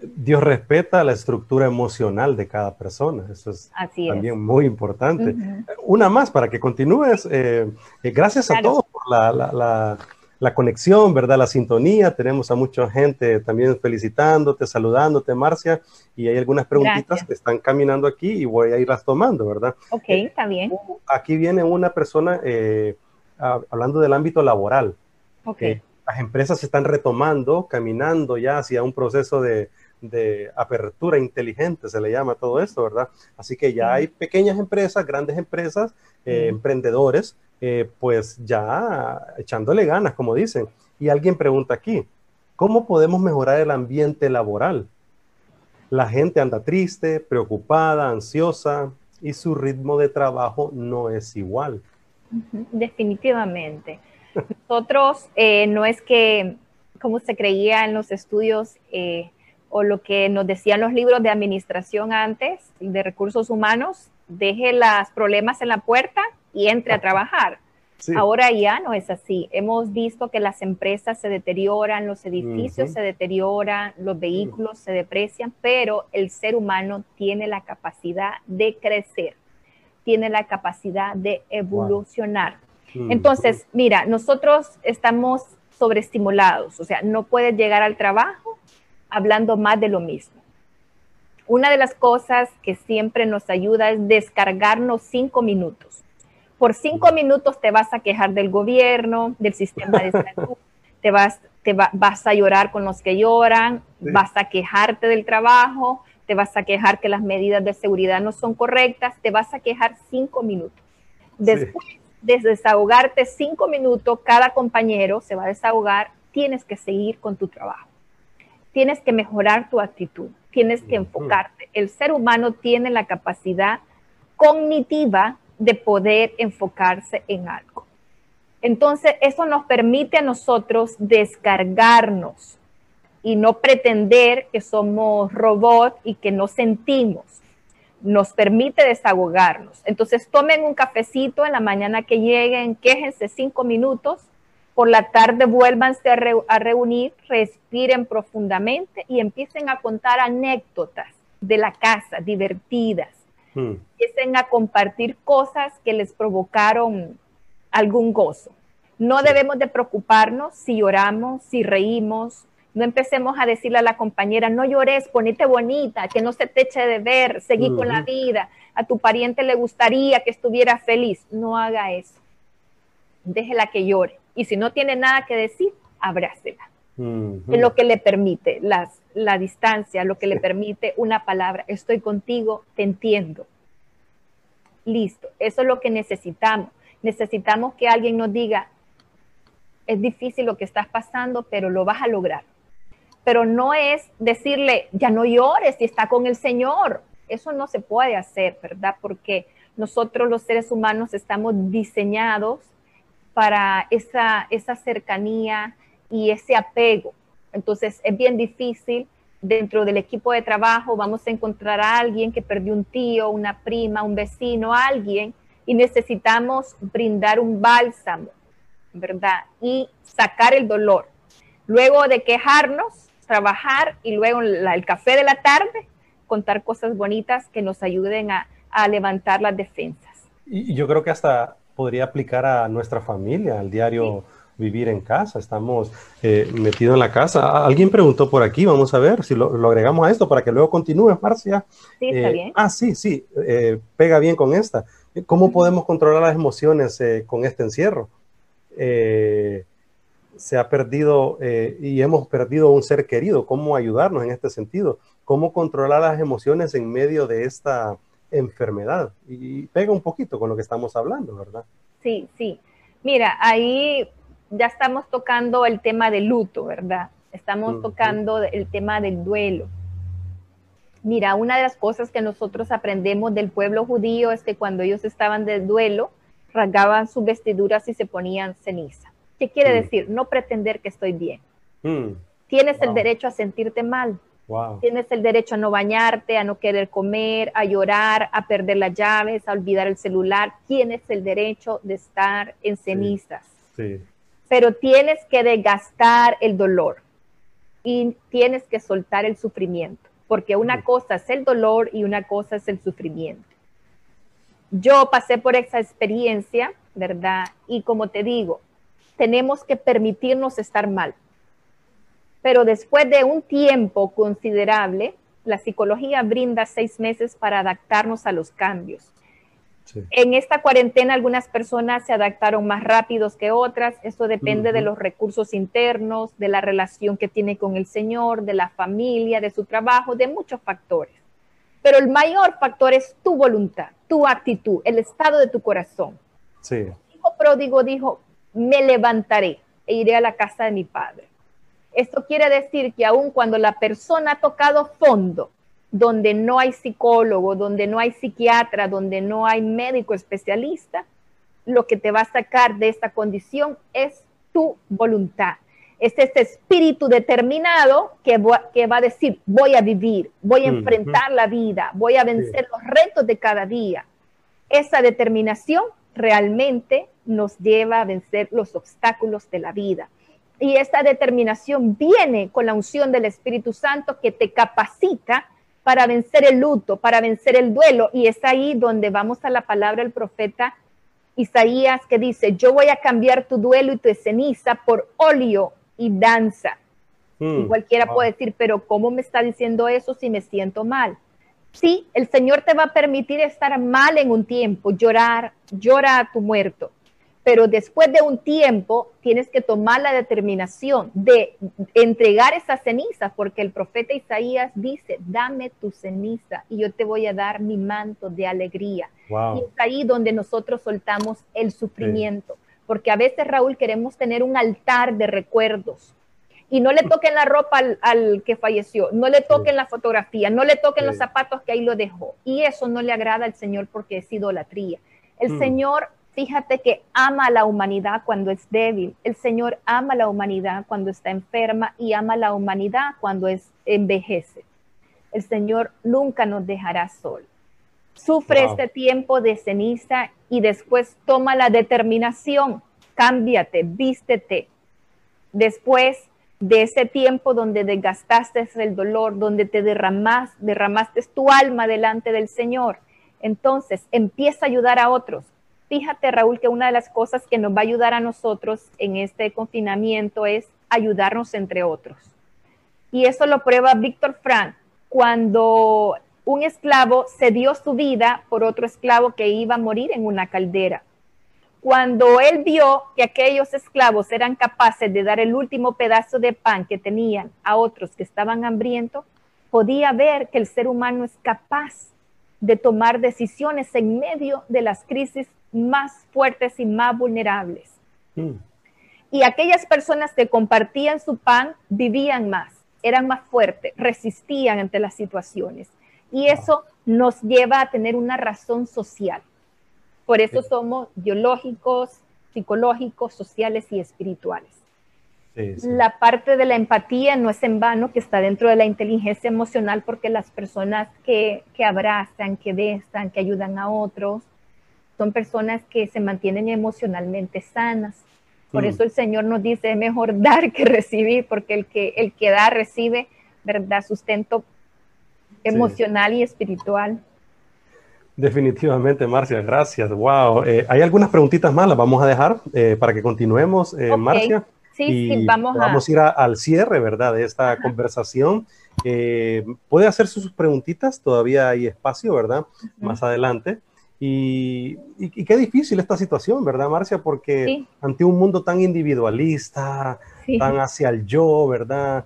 Dios respeta la estructura emocional de cada persona. Eso es también muy importante. Una más para que continúes. Eh, eh, gracias a todos por la, la conexión, ¿verdad? La sintonía. Tenemos a mucha gente también felicitándote, saludándote, Marcia, y hay algunas preguntitas que están caminando aquí y voy a irlas tomando, ¿verdad? Ok, está bien. Aquí viene una persona eh, hablando del ámbito laboral. Ok. las empresas se están retomando, caminando ya hacia un proceso de, apertura inteligente, se le llama todo esto, ¿verdad? Así que ya hay pequeñas empresas, grandes empresas, eh, emprendedores eh, pues ya echándole ganas, como dicen. Y alguien pregunta aquí, ¿cómo podemos mejorar el ambiente laboral? La gente anda triste, preocupada, ansiosa y su ritmo de trabajo no es igual. Definitivamente. Nosotros eh, no es que, como se creía en los estudios eh, o lo que nos decían los libros de administración antes, de recursos humanos, deje los problemas en la puerta y entre a trabajar. Ahora ya no es así. Hemos visto que las empresas se deterioran, los edificios se deterioran, los vehículos se deprecian, pero el ser humano tiene la capacidad de crecer, tiene la capacidad de evolucionar. Entonces, mira, nosotros estamos sobreestimulados, o sea, no puedes llegar al trabajo hablando más de lo mismo. Una de las cosas que siempre nos ayuda es descargarnos cinco minutos por cinco minutos te vas a quejar del gobierno, del sistema de salud, te vas, te vas a llorar con los que lloran, vas a quejarte del trabajo, te vas a quejar que las medidas de seguridad no son correctas, te vas a quejar cinco minutos. Después de desahogarte cinco minutos, cada compañero se va a desahogar, tienes que seguir con tu trabajo. Tienes que mejorar tu actitud, tienes que enfocarte. El ser humano tiene la capacidad cognitiva de poder enfocarse en algo. Entonces, eso nos permite a nosotros descargarnos y no pretender que somos robots y que no sentimos. nos permite desahogarnos. Entonces tomen un cafecito en la mañana que lleguen, quéjense cinco minutos, por la tarde vuélvanse a, reunir, respiren profundamente y empiecen a contar anécdotas de la casa, divertidas. Hmm. Empiecen a compartir cosas que les provocaron algún gozo. No debemos de preocuparnos si lloramos, si reímos, no empecemos a decirle a la compañera, no llores, ponete bonita, que no se te eche de ver, seguí con la vida. A tu pariente le gustaría que estuviera feliz. No haga eso. Déjela que llore. Y si no tiene nada que decir, abrácela. Es lo que le permite las, la distancia, lo que le permite una palabra. Estoy contigo, te entiendo. Listo. Eso es lo que necesitamos. Necesitamos que alguien nos diga, es difícil lo que estás pasando, pero lo vas a lograr pero no es decirle, ya no llores si está con el Señor. Eso no se puede hacer, ¿verdad? Porque nosotros los seres humanos estamos diseñados para esa, esa cercanía y ese apego. Entonces es bien difícil dentro del equipo de trabajo, vamos a encontrar a alguien que perdió un tío, una prima, un vecino, alguien, y necesitamos brindar un bálsamo, ¿verdad? Y sacar el dolor. Luego de quejarnos, trabajar y luego el café de la tarde contar cosas bonitas que nos ayuden a, levantar las defensas. Y yo creo que hasta podría aplicar a nuestra familia, al diario vivir en casa. Estamos eh, metidos en la casa. Alguien preguntó por aquí, vamos a ver si lo, agregamos a esto para que luego continúe, Marcia. Sí, está eh, bien. Ah, sí, sí, eh, pega bien con esta. ¿Cómo podemos controlar las emociones con este encierro? se ha perdido y hemos perdido un ser querido. ¿Cómo ayudarnos en este sentido? ¿Cómo controlar las emociones en medio de esta enfermedad? Y pega un poquito con lo que estamos hablando, ¿verdad? Sí, sí. Mira, ahí ya estamos tocando el tema del luto, ¿verdad? Estamos tocando el tema del duelo. Mira, una de las cosas que nosotros aprendemos del pueblo judío es que cuando ellos estaban de duelo, rasgaban sus vestiduras y se ponían ceniza. ¿Qué quiere mm. decir? No pretender que estoy bien. Mm. Tienes el derecho a sentirte mal. Tienes el derecho a no bañarte, a no querer comer, a llorar, a perder las llaves, a olvidar el celular. Tienes el derecho de estar en cenizas. Pero tienes que desgastar el dolor y tienes que soltar el sufrimiento, porque una cosa es el dolor y una cosa es el sufrimiento. Yo pasé por esa experiencia, ¿verdad? Y como te digo, tenemos que permitirnos estar mal. Pero después de un tiempo considerable, la psicología brinda seis meses para adaptarnos a los cambios. En esta cuarentena algunas personas se adaptaron más rápidos que otras. Eso depende de los recursos internos, de la relación que tiene con el Señor, de la familia, de su trabajo, de muchos factores. Pero el mayor factor es tu voluntad, tu actitud, el estado de tu corazón. Sí. El hijo pródigo dijo, me levantaré e iré a la casa de mi padre. Esto quiere decir que aun cuando la persona ha tocado fondo, donde no hay psicólogo, donde no hay psiquiatra, donde no hay médico especialista, lo que te va a sacar de esta condición es tu voluntad. Es ese espíritu determinado que, que va a decir, voy a vivir, voy a enfrentar la vida, voy a vencer los retos de cada día. Esa determinación realmente nos lleva a vencer los obstáculos de la vida. Y esta determinación viene con la unción del Espíritu Santo que te capacita para vencer el luto, para vencer el duelo. Y es ahí donde vamos a la palabra del profeta Isaías que dice, yo voy a cambiar tu duelo y tu ceniza por óleo y danza. y hmm. cualquiera puede decir, pero ¿cómo me está diciendo eso si me siento mal? Sí, el Señor te va a permitir estar mal en un tiempo, llorar, llora a tu muerto, pero después de un tiempo tienes que tomar la determinación de entregar esa ceniza, porque el profeta Isaías dice, dame tu ceniza y yo te voy a dar mi manto de alegría. Y es ahí donde nosotros soltamos el sufrimiento, porque a veces, Raúl, queremos tener un altar de recuerdos, y no le toquen la ropa al, que falleció, no le toquen la fotografía, no le toquen los zapatos que ahí lo dejó. Y eso no le agrada al Señor porque es idolatría. El mm. Señor, fíjate que ama a la humanidad cuando es débil. El Señor ama a la humanidad cuando está enferma y ama a la humanidad cuando es envejece. El Señor nunca nos dejará sol. Sufre este tiempo de ceniza y después toma la determinación, cámbiate, vístete. Después de ese tiempo donde desgastaste el dolor, donde te derramas, derramaste tu alma delante del Señor, entonces empieza a ayudar a otros. Fíjate, Raúl, que una de las cosas que nos va a ayudar a nosotros en este confinamiento es ayudarnos entre otros. Y eso lo prueba Víctor Frank cuando un esclavo se dio su vida por otro esclavo que iba a morir en una caldera. Cuando él vio que aquellos esclavos eran capaces de dar el último pedazo de pan que tenían a otros que estaban hambrientos, podía ver que el ser humano es capaz de tomar decisiones en medio de las crisis más fuertes y más vulnerables. Mm. Y aquellas personas que compartían su pan vivían más, eran más fuertes, resistían ante las situaciones. Y eso nos lleva a tener una razón social. Por eso somos biológicos, psicológicos, sociales y espirituales. La parte de la empatía no es en vano que está dentro de la inteligencia emocional porque las personas que, que abrazan, que besan, que ayudan a otros, son personas que se mantienen emocionalmente sanas. Por mm. eso el Señor nos dice, es mejor dar que recibir, porque el que, el que da recibe, ¿verdad? Sustento emocional y espiritual. Definitivamente, Marcia, gracias. Wow. Eh, hay algunas preguntitas más, las vamos a dejar eh, para que continuemos, eh, Marcia. Sí, sí, vamos a... Vamos a ir al cierre, ¿verdad? De esta conversación. puede hacer sus preguntitas, todavía hay espacio, ¿verdad? Más adelante. Y, qué difícil esta situación, ¿verdad, Marcia? Porque ante un mundo tan individualista, tan hacia el yo, ¿verdad?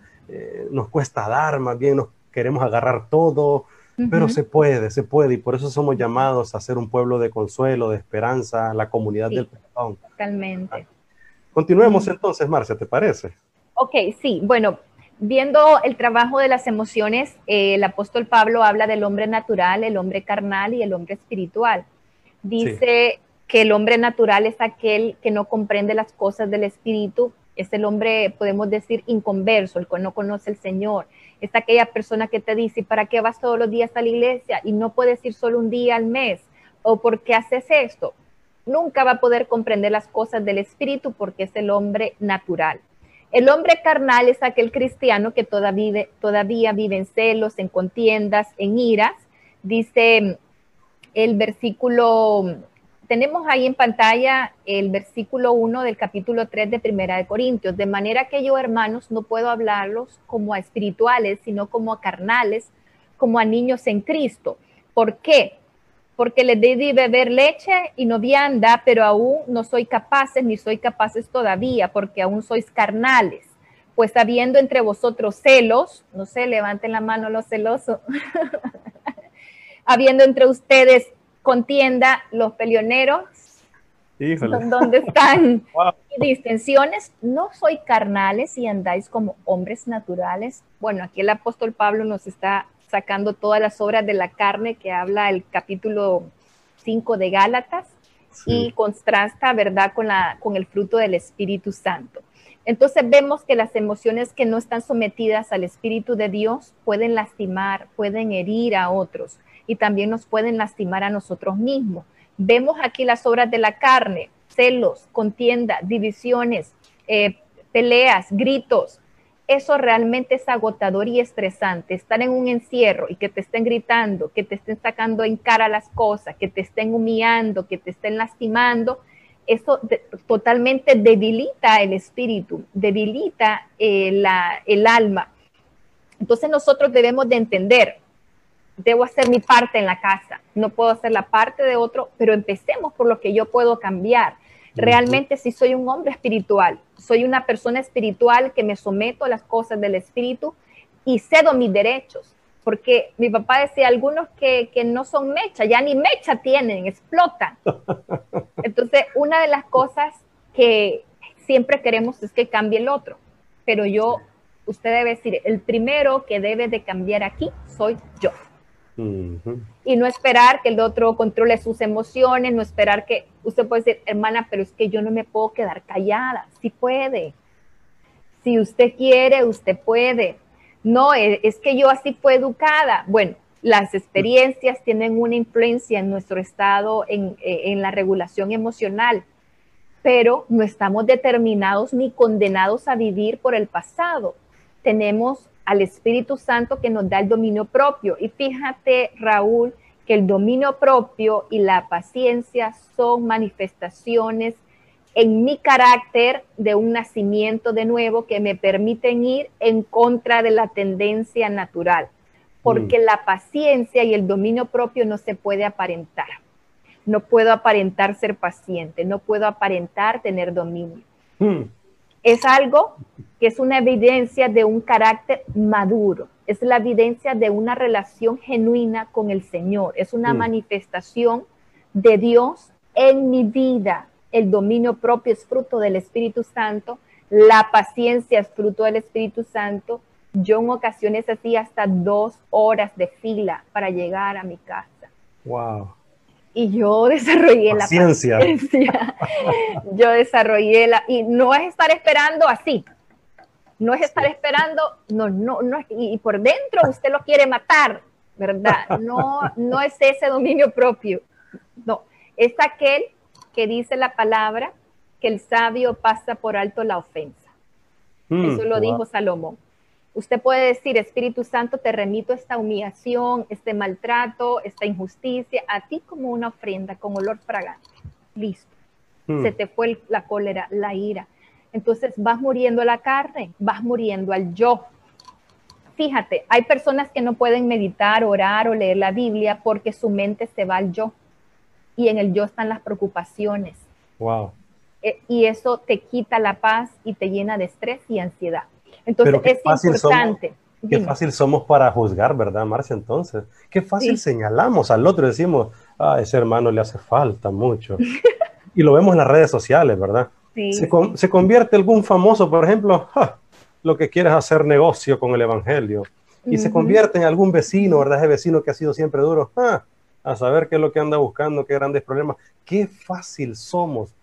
nos cuesta dar, más bien nos queremos agarrar todo, pero se puede, se puede, y por eso somos llamados a ser un pueblo de consuelo, de esperanza, la comunidad del perdón. Totalmente. Ah. Continuemos entonces, Marcia, ¿te parece? Ok, sí, bueno, viendo el trabajo de las emociones, eh, el apóstol Pablo habla del hombre natural, el hombre carnal y el hombre espiritual. Dice que el hombre natural es aquel que no comprende las cosas del espíritu, es el hombre, podemos decir, inconverso, el que no conoce al Señor es aquella persona que te dice, ¿para qué vas todos los días a la iglesia y no puedes ir solo un día al mes? ¿O por qué haces esto? Nunca va a poder comprender las cosas del espíritu porque es el hombre natural. El hombre carnal es aquel cristiano que todavía, todavía vive en celos, en contiendas, en iras. Dice el versículo tenemos ahí en pantalla el versículo 1 del capítulo 3 de Primera de Corintios, de manera que yo, hermanos, no puedo hablarlos como a espirituales, sino como a carnales, como a niños en Cristo. ¿Por qué? Porque les di beber leche y no vianda, pero aún no soy capaces ni soy capaces todavía, porque aún sois carnales. Pues habiendo entre vosotros celos, no sé, levanten la mano los celosos, habiendo entre ustedes contienda, los peleoneros, donde están distensiones, no soy carnales y andáis como hombres naturales. Bueno, aquí el apóstol Pablo nos está sacando todas las obras de la carne que habla el capítulo 5 de Gálatas y contrasta, ¿verdad?, con, la, con el fruto del Espíritu Santo. Entonces vemos que las emociones que no están sometidas al Espíritu de Dios pueden lastimar, pueden herir a otros y también nos pueden lastimar a nosotros mismos. Vemos aquí las obras de la carne, celos, contienda, divisiones, eh, peleas, gritos. Eso realmente es agotador y estresante. Estar en un encierro y que te estén gritando, que te estén sacando en cara las cosas, que te estén humillando, que te estén lastimando, eso totalmente debilita el espíritu, debilita eh, la, el alma. Entonces nosotros debemos de entender, debo hacer mi parte en la casa, no puedo hacer la parte de otro, pero empecemos por lo que yo puedo cambiar. Realmente si soy un hombre espiritual, soy una persona espiritual que me someto a las cosas del espíritu y cedo mis derechos, porque mi papá decía, algunos que, que no son mecha, ya ni mecha tienen, explotan. Entonces, una de las cosas que siempre queremos es que cambie el otro, pero yo, usted debe decir, el primero que debe de cambiar aquí soy yo. Y no esperar que el otro controle sus emociones, no esperar que usted puede decir, hermana, pero es que yo no me puedo quedar callada. Sí puede. Si usted quiere, usted puede. No, e, es que yo así fue educada. Bueno, las experiencias tienen una influencia en nuestro estado, en, en la regulación emocional, pero no estamos determinados ni condenados a vivir por el pasado. Tenemos al Espíritu Santo que nos da el dominio propio. Y fíjate, Raúl, que el dominio propio y la paciencia son manifestaciones en mi carácter de un nacimiento de nuevo que me permiten ir en contra de la tendencia natural, porque mm. la paciencia y el dominio propio no se puede aparentar. No puedo aparentar ser paciente, no puedo aparentar tener dominio. Mm. Es algo que es una evidencia de un carácter maduro, es la evidencia de una relación genuina con el Señor, es una mm. manifestación de Dios en mi vida. El dominio propio es fruto del Espíritu Santo, la paciencia es fruto del Espíritu Santo. Yo en ocasiones hacía hasta dos horas de fila para llegar a mi casa. Wow y yo desarrollé la paciencia. yo desarrollé la, y no es estar esperando así, no es estar esperando, no, no, no, y, por dentro usted lo quiere matar, ¿verdad? No, no es ese dominio propio, no, es aquel que dice la palabra que el sabio pasa por alto la ofensa. Mm, Eso lo dijo Salomón. Usted puede decir, Espíritu Santo, te remito esta humillación, este maltrato, esta injusticia, a ti como una ofrenda, como olor fragante. Listo. Hmm. Se te fue la cólera, la ira. Entonces vas muriendo a la carne, vas muriendo al yo. Fíjate, hay personas que no pueden meditar, orar o leer la Biblia porque su mente se va al yo. Y en el yo están las preocupaciones. Wow. Eh, y eso te quita la paz y te llena de estrés y ansiedad. Entonces es importante. qué fácil somos para juzgar, ¿verdad, Marcia? Entonces, qué fácil señalamos al otro y decimos, a ah, ese hermano le hace falta mucho. y lo vemos en las redes sociales, ¿verdad? Se, convierte algún famoso, por ejemplo, lo que quiere es hacer negocio con el Evangelio. Y se convierte en algún vecino, ¿verdad? Ese vecino que ha sido siempre duro, a saber qué es lo que anda buscando, qué grandes problemas. Qué fácil somos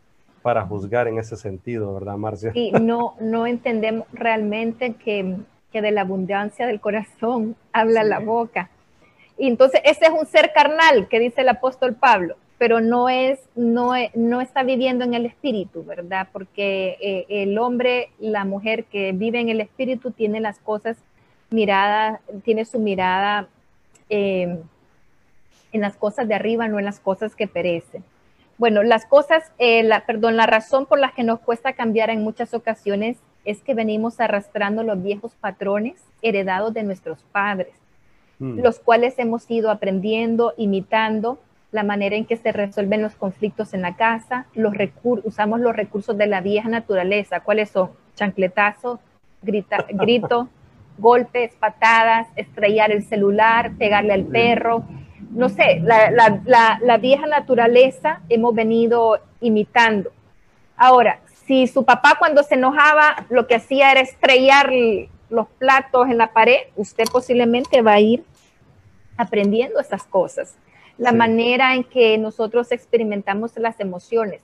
para juzgar en ese sentido, ¿verdad, Marcia? Y no, no entendemos realmente que, que de la abundancia del corazón habla la boca. Y entonces ese es un ser carnal que dice el apóstol Pablo, pero no es, no, no está viviendo en el espíritu, ¿verdad? Porque eh, el hombre, la mujer que vive en el espíritu tiene las cosas miradas, tiene su mirada eh, en las cosas de arriba, no en las cosas que perecen. Bueno, las cosas, eh, la, perdón, la razón por la que nos cuesta cambiar en muchas ocasiones es que venimos arrastrando los viejos patrones heredados de nuestros padres, hmm. los cuales hemos ido aprendiendo, imitando la manera en que se resuelven los conflictos en la casa, los usamos los recursos de la vieja naturaleza, ¿cuáles son? Chancletazo, grita, grito, golpes, patadas, estrellar el celular, pegarle al perro, no sé, la, vieja naturaleza hemos venido imitando. Ahora, si su papá cuando se enojaba lo que hacía era estrellar los platos en la pared, usted posiblemente va a ir aprendiendo esas cosas. La manera en que nosotros experimentamos las emociones.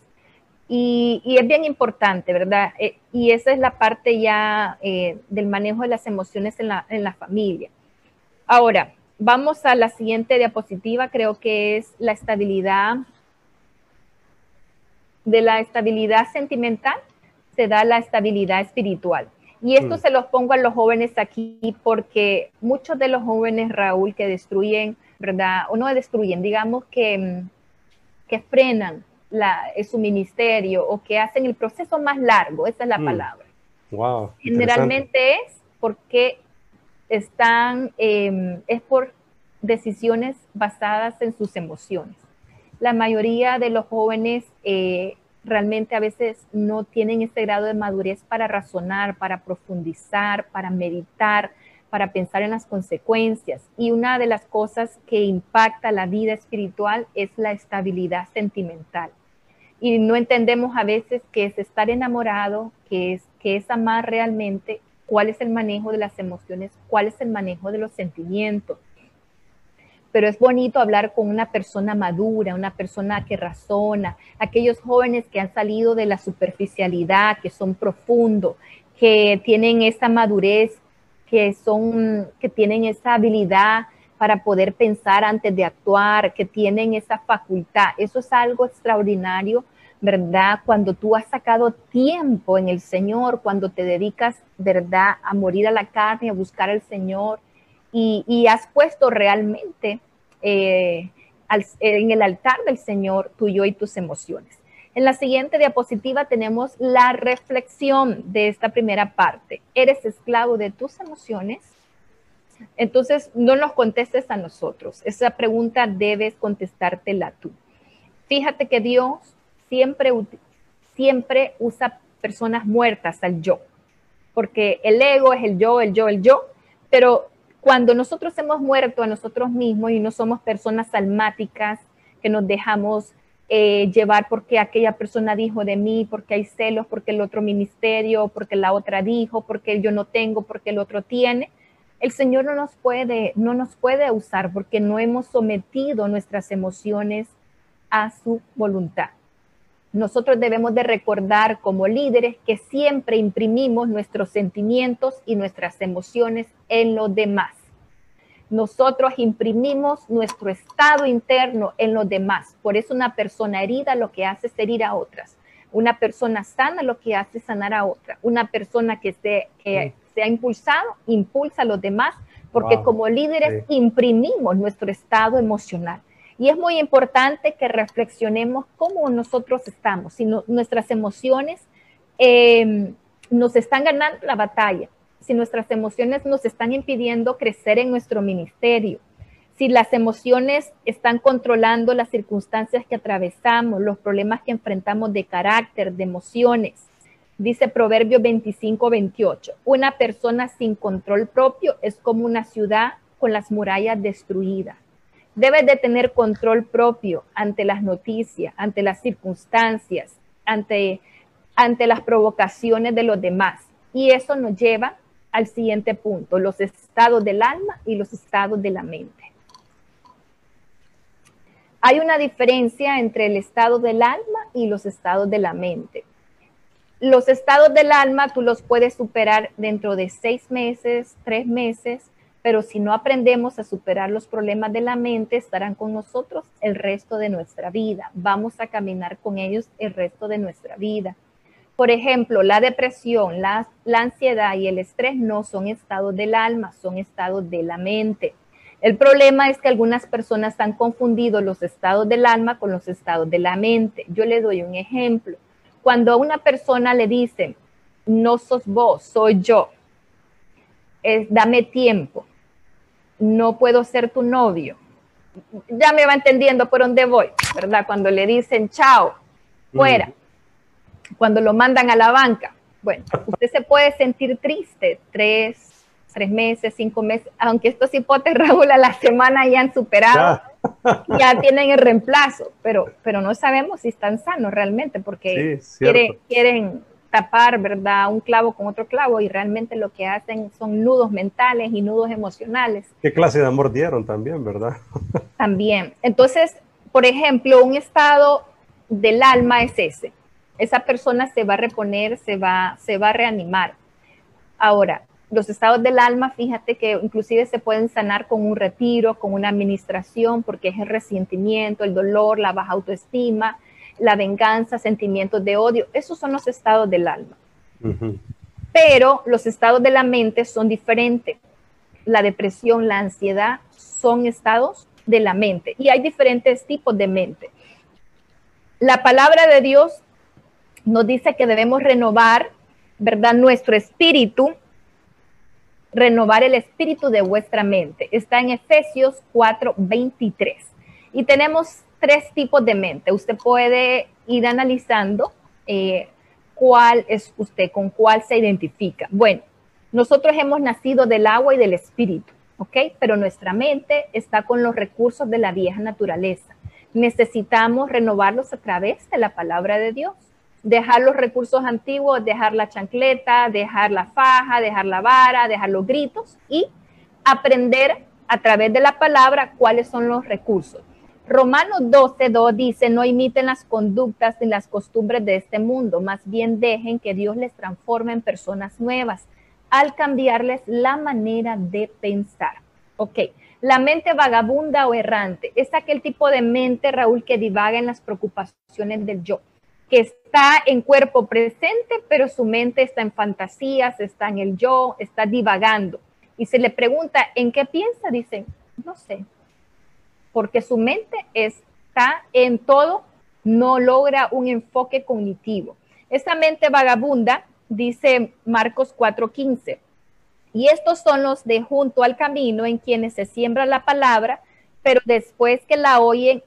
Y, es bien importante, ¿verdad? Eh, y esa es la parte ya eh, del manejo de las emociones en la, en la familia. Ahora, Vamos a la siguiente diapositiva, creo que es la estabilidad. De la estabilidad sentimental se da la estabilidad espiritual. Y esto mm. se los pongo a los jóvenes aquí porque muchos de los jóvenes, Raúl, que destruyen, ¿verdad? O no destruyen, digamos que, mm, que frenan la, su ministerio o que hacen el proceso más largo, esa es la mm. palabra. Wow, Generalmente es porque están, em, es por decisiones basadas en sus emociones. La mayoría de los jóvenes eh, realmente a veces no tienen ese grado de madurez para razonar, para profundizar, para meditar, para pensar en las consecuencias. Y una de las cosas que impacta la vida espiritual es la estabilidad sentimental. Y no entendemos a veces qué es estar enamorado, qué es, qué es amar realmente, cuál es el manejo de las emociones, cuál es el manejo de los sentimientos. Pero es bonito hablar con una persona madura, una persona que razona, aquellos jóvenes que han salido de la superficialidad, que son profundos, que tienen esa madurez, que son, que tienen esa habilidad para poder pensar antes de actuar, que tienen esa facultad. Eso es algo extraordinario, ¿verdad? Cuando tú has sacado tiempo en el Señor, cuando te dedicas, ¿verdad?, a morir a la carne, a buscar al Señor y, has puesto realmente eh, en el altar del Señor tuyo y tus emociones. En la siguiente diapositiva tenemos la reflexión de esta primera parte. ¿Eres esclavo de tus emociones? Entonces, no nos contestes a nosotros. Esa pregunta debes contestártela tú. Fíjate que Dios siempre, siempre usa personas muertas al yo, porque el ego es el yo, el yo, el yo, pero cuando nosotros hemos muerto a nosotros mismos y no somos personas almáticas que nos dejamos eh, llevar porque aquella persona dijo de mí, porque hay celos, porque el otro ministerio, porque la otra dijo, porque yo no tengo, porque el otro tiene, el Señor no nos puede, no nos puede usar porque no hemos sometido nuestras emociones a su voluntad. Nosotros debemos de recordar como líderes que siempre imprimimos nuestros sentimientos y nuestras emociones en los demás. Nosotros imprimimos nuestro estado interno en los demás. Por eso una persona herida lo que hace es herir a otras. Una persona sana lo que hace es sanar a otra. Una persona que se, se ha impulsado, impulsa a los demás, porque como líderes imprimimos nuestro estado emocional. Y es muy importante que reflexionemos cómo nosotros estamos, si nuestras emociones em, nos están ganando la batalla, si nuestras emociones nos están impidiendo crecer en nuestro ministerio, si las emociones están controlando las circunstancias que atravesamos, los problemas que enfrentamos de carácter, de emociones, Dice Proverbio 25, 28, una persona sin control propio es como una ciudad con las murallas destruidas. Debes de tener control propio ante las noticias, ante las circunstancias, ante, ante las provocaciones de los demás. Y eso nos lleva al siguiente punto, los estados del alma y los estados de la mente. Hay una diferencia entre el estado del alma y los estados de la mente. Los estados del alma tú los puedes superar dentro de seis meses, tres meses, pero si no aprendemos a superar los problemas de la mente, estarán con nosotros el resto de nuestra vida. Vamos a caminar con ellos el resto de nuestra vida. Por ejemplo, la depresión, la, ansiedad y el estrés no son estados del alma, son estados de la mente. El problema es que algunas personas han confundido los estados del alma con los estados de la mente. Yo le doy un ejemplo. Cuando a una persona le dicen, no sos vos, soy yo, es dame tiempo, no puedo ser tu novio, ya me va entendiendo por dónde voy, ¿verdad? Cuando le dicen chao, fuera, cuando lo mandan a la banca, bueno, usted se puede sentir triste tres, tres meses, cinco meses, aunque estos hipotes, Raúl, a la semana ya han superado ya. tienen el reemplazo, pero, pero no sabemos si están sanos realmente porque quieren, tapar, ¿verdad? Un clavo con otro clavo y realmente lo que hacen son nudos mentales y nudos emocionales. ¿Qué clase de amor dieron también, verdad? También. Entonces, por ejemplo, un estado del alma es ese. Esa persona se va a reponer, se va, se va a reanimar. Ahora, los estados del alma, fíjate que inclusive se pueden sanar con un retiro, con una administración, porque es el resentimiento, el dolor, la baja autoestima, la venganza, sentimientos de odio. Esos son los estados del alma. Pero los estados de la mente son diferentes. La depresión, la ansiedad son estados de la mente y hay diferentes tipos de mente. La palabra de Dios nos dice que debemos renovar, ¿verdad? Nuestro espíritu renovar el espíritu de vuestra mente. Está en Efesios 4:23. Y tenemos tres tipos de mente. Usted puede ir analizando eh, cuál es usted, con cuál se identifica. Bueno, nosotros hemos nacido del agua y del espíritu, ¿ok? Pero nuestra mente está con los recursos de la vieja naturaleza. Necesitamos renovarlos a través de la palabra de Dios dejar los recursos antiguos, dejar la chancleta, dejar la faja, dejar la vara, dejar los gritos y aprender a través de la palabra cuáles son los recursos. Romanos 12, 2 dice, no imiten las conductas ni las costumbres de este mundo, más bien dejen que Dios les transforme en personas nuevas al cambiarles la manera de pensar. Ok, La mente vagabunda o errante es aquel tipo de mente, Raúl, que divaga en las preocupaciones del yo, que está en cuerpo presente, pero su mente está en fantasías, está en el yo, está divagando. Y se le pregunta, ¿en qué piensa? Dicen, no sé, porque su mente está en todo, no logra un enfoque cognitivo. Esa mente vagabunda, dice Marcos 4:15, y estos son los de junto al camino en quienes se siembra la palabra, pero después que la oyen,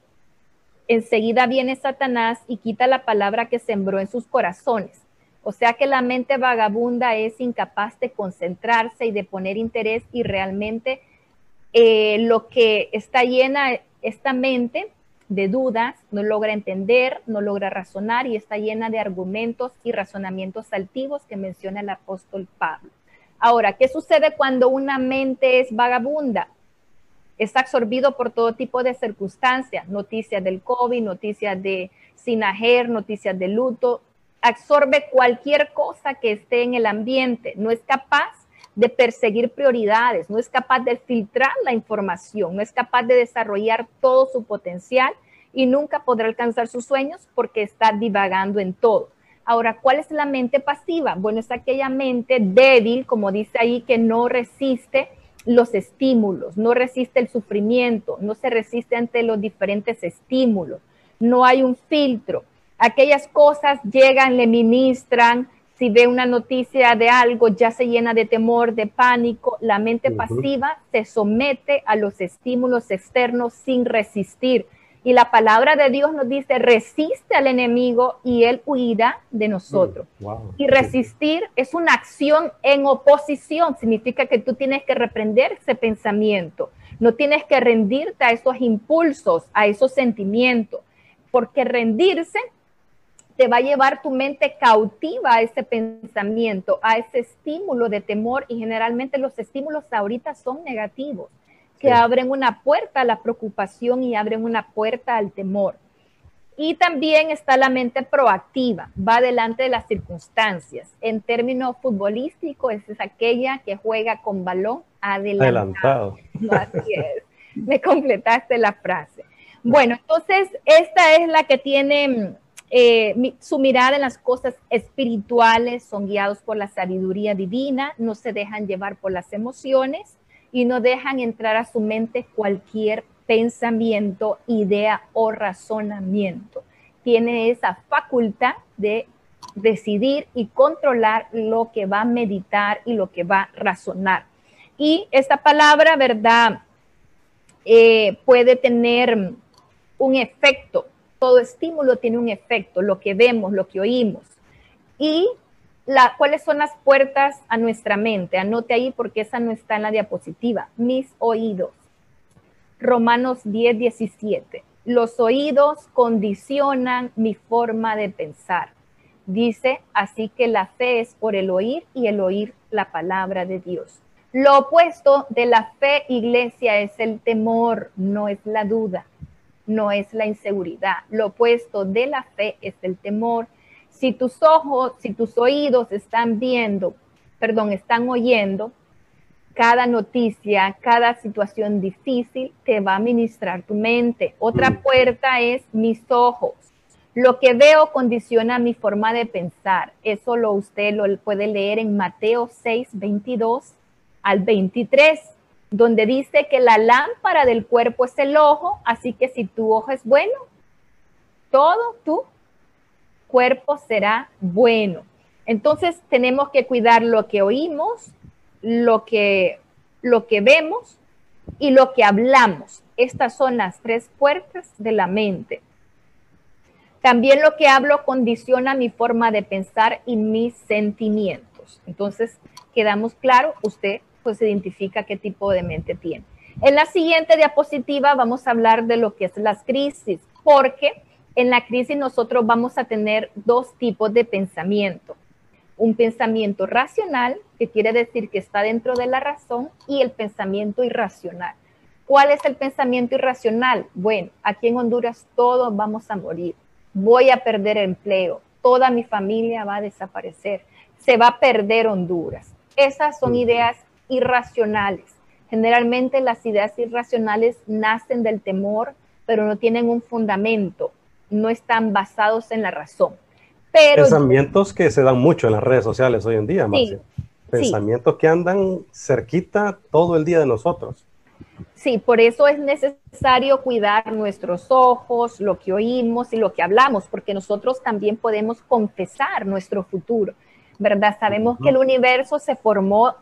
enseguida viene Satanás y quita la palabra que sembró en sus corazones. O sea que la mente vagabunda es incapaz de concentrarse y de poner interés y realmente eh, lo que está llena esta mente de dudas, no logra entender, no logra razonar y está llena de argumentos y razonamientos altivos que menciona el apóstol Pablo. Ahora, ¿qué sucede cuando una mente es vagabunda? Es absorbido por todo tipo de circunstancias, noticias del COVID, noticias de sinajer, noticias de luto, absorbe cualquier cosa que esté en el ambiente, no es capaz de perseguir prioridades, no es capaz de filtrar la información, no es capaz de desarrollar todo su potencial y nunca podrá alcanzar sus sueños porque está divagando en todo. Ahora, ¿cuál es la mente pasiva? Bueno, es aquella mente débil, como dice ahí, que no resiste los estímulos, no resiste el sufrimiento, no se resiste ante los diferentes estímulos, no hay un filtro. Aquellas cosas llegan, le ministran, si ve una noticia de algo, ya se llena de temor, de pánico. La mente pasiva se somete a los estímulos externos sin resistir. Y la palabra de Dios nos dice, resiste al enemigo y él huirá de nosotros. Mm, y resistir es una acción en oposición, significa que tú tienes que reprender ese pensamiento, no tienes que rendirte a esos impulsos, a esos sentimientos, porque rendirse te va a llevar tu mente cautiva a ese pensamiento, a ese estímulo de temor y generalmente los estímulos ahorita son negativos, que abren una puerta a la preocupación y abren una puerta al temor. Y también está la mente proactiva, va delante de las circunstancias. En términos futbolísticos, es aquella que juega con balón adelantado. adelantado. así es. Me completaste la frase. Bueno, entonces esta es la que tiene eh, su mirada en las cosas espirituales son guiados por la sabiduría divina, no se dejan llevar por las emociones y no dejan entrar a su mente cualquier pensamiento, idea o razonamiento. Tiene esa facultad de decidir y controlar lo que va a meditar y lo que va a razonar. Y esta palabra, ¿verdad? Eh, puede tener un efecto todo estímulo tiene un efecto, lo que vemos, lo que oímos. Y la, cuáles son las puertas a nuestra mente. Anote ahí porque esa no está en la diapositiva. Mis oídos. Romanos 10, 17. Los oídos condicionan mi forma de pensar. Dice, así que la fe es por el oír y el oír la palabra de Dios. Lo opuesto de la fe, iglesia, es el temor, no es la duda no es la inseguridad. Lo opuesto de la fe es el temor. Si tus ojos, si tus oídos están viendo, perdón, están oyendo, cada noticia, cada situación difícil te va a ministrar tu mente. Otra mm. puerta es mis ojos. Lo que veo condiciona mi forma de pensar. Eso lo usted lo puede leer en Mateo 6, 22 al 23 donde dice que la lámpara del cuerpo es el ojo, así que si tu ojo es bueno, todo tu cuerpo será bueno. Entonces tenemos que cuidar lo que oímos, lo que, lo que vemos y lo que hablamos. Estas son las tres puertas de la mente. También lo que hablo condiciona mi forma de pensar y mis sentimientos. Entonces, quedamos claro, usted pues identifica qué tipo de mente tiene. En la siguiente diapositiva vamos a hablar de lo que es las crisis, porque en la crisis nosotros vamos a tener dos tipos de pensamiento. Un pensamiento racional, que quiere decir que está dentro de la razón, y el pensamiento irracional. ¿Cuál es el pensamiento irracional? Bueno, aquí en Honduras todos vamos a morir. Voy a perder empleo. Toda mi familia va a desaparecer. Se va a perder Honduras. Esas son ideas irracionales. Generalmente las ideas irracionales nacen del temor, pero no tienen un fundamento, no están basados en la razón. Pero, Pensamientos que se dan mucho en las redes sociales hoy en día, Marcia. Pensamientos que andan cerquita todo el día de nosotros. Sí, por eso es necesario cuidar nuestros ojos, lo que oímos y lo que hablamos, porque nosotros también podemos confesar nuestro futuro, ¿verdad? Sabemos que el universo se formó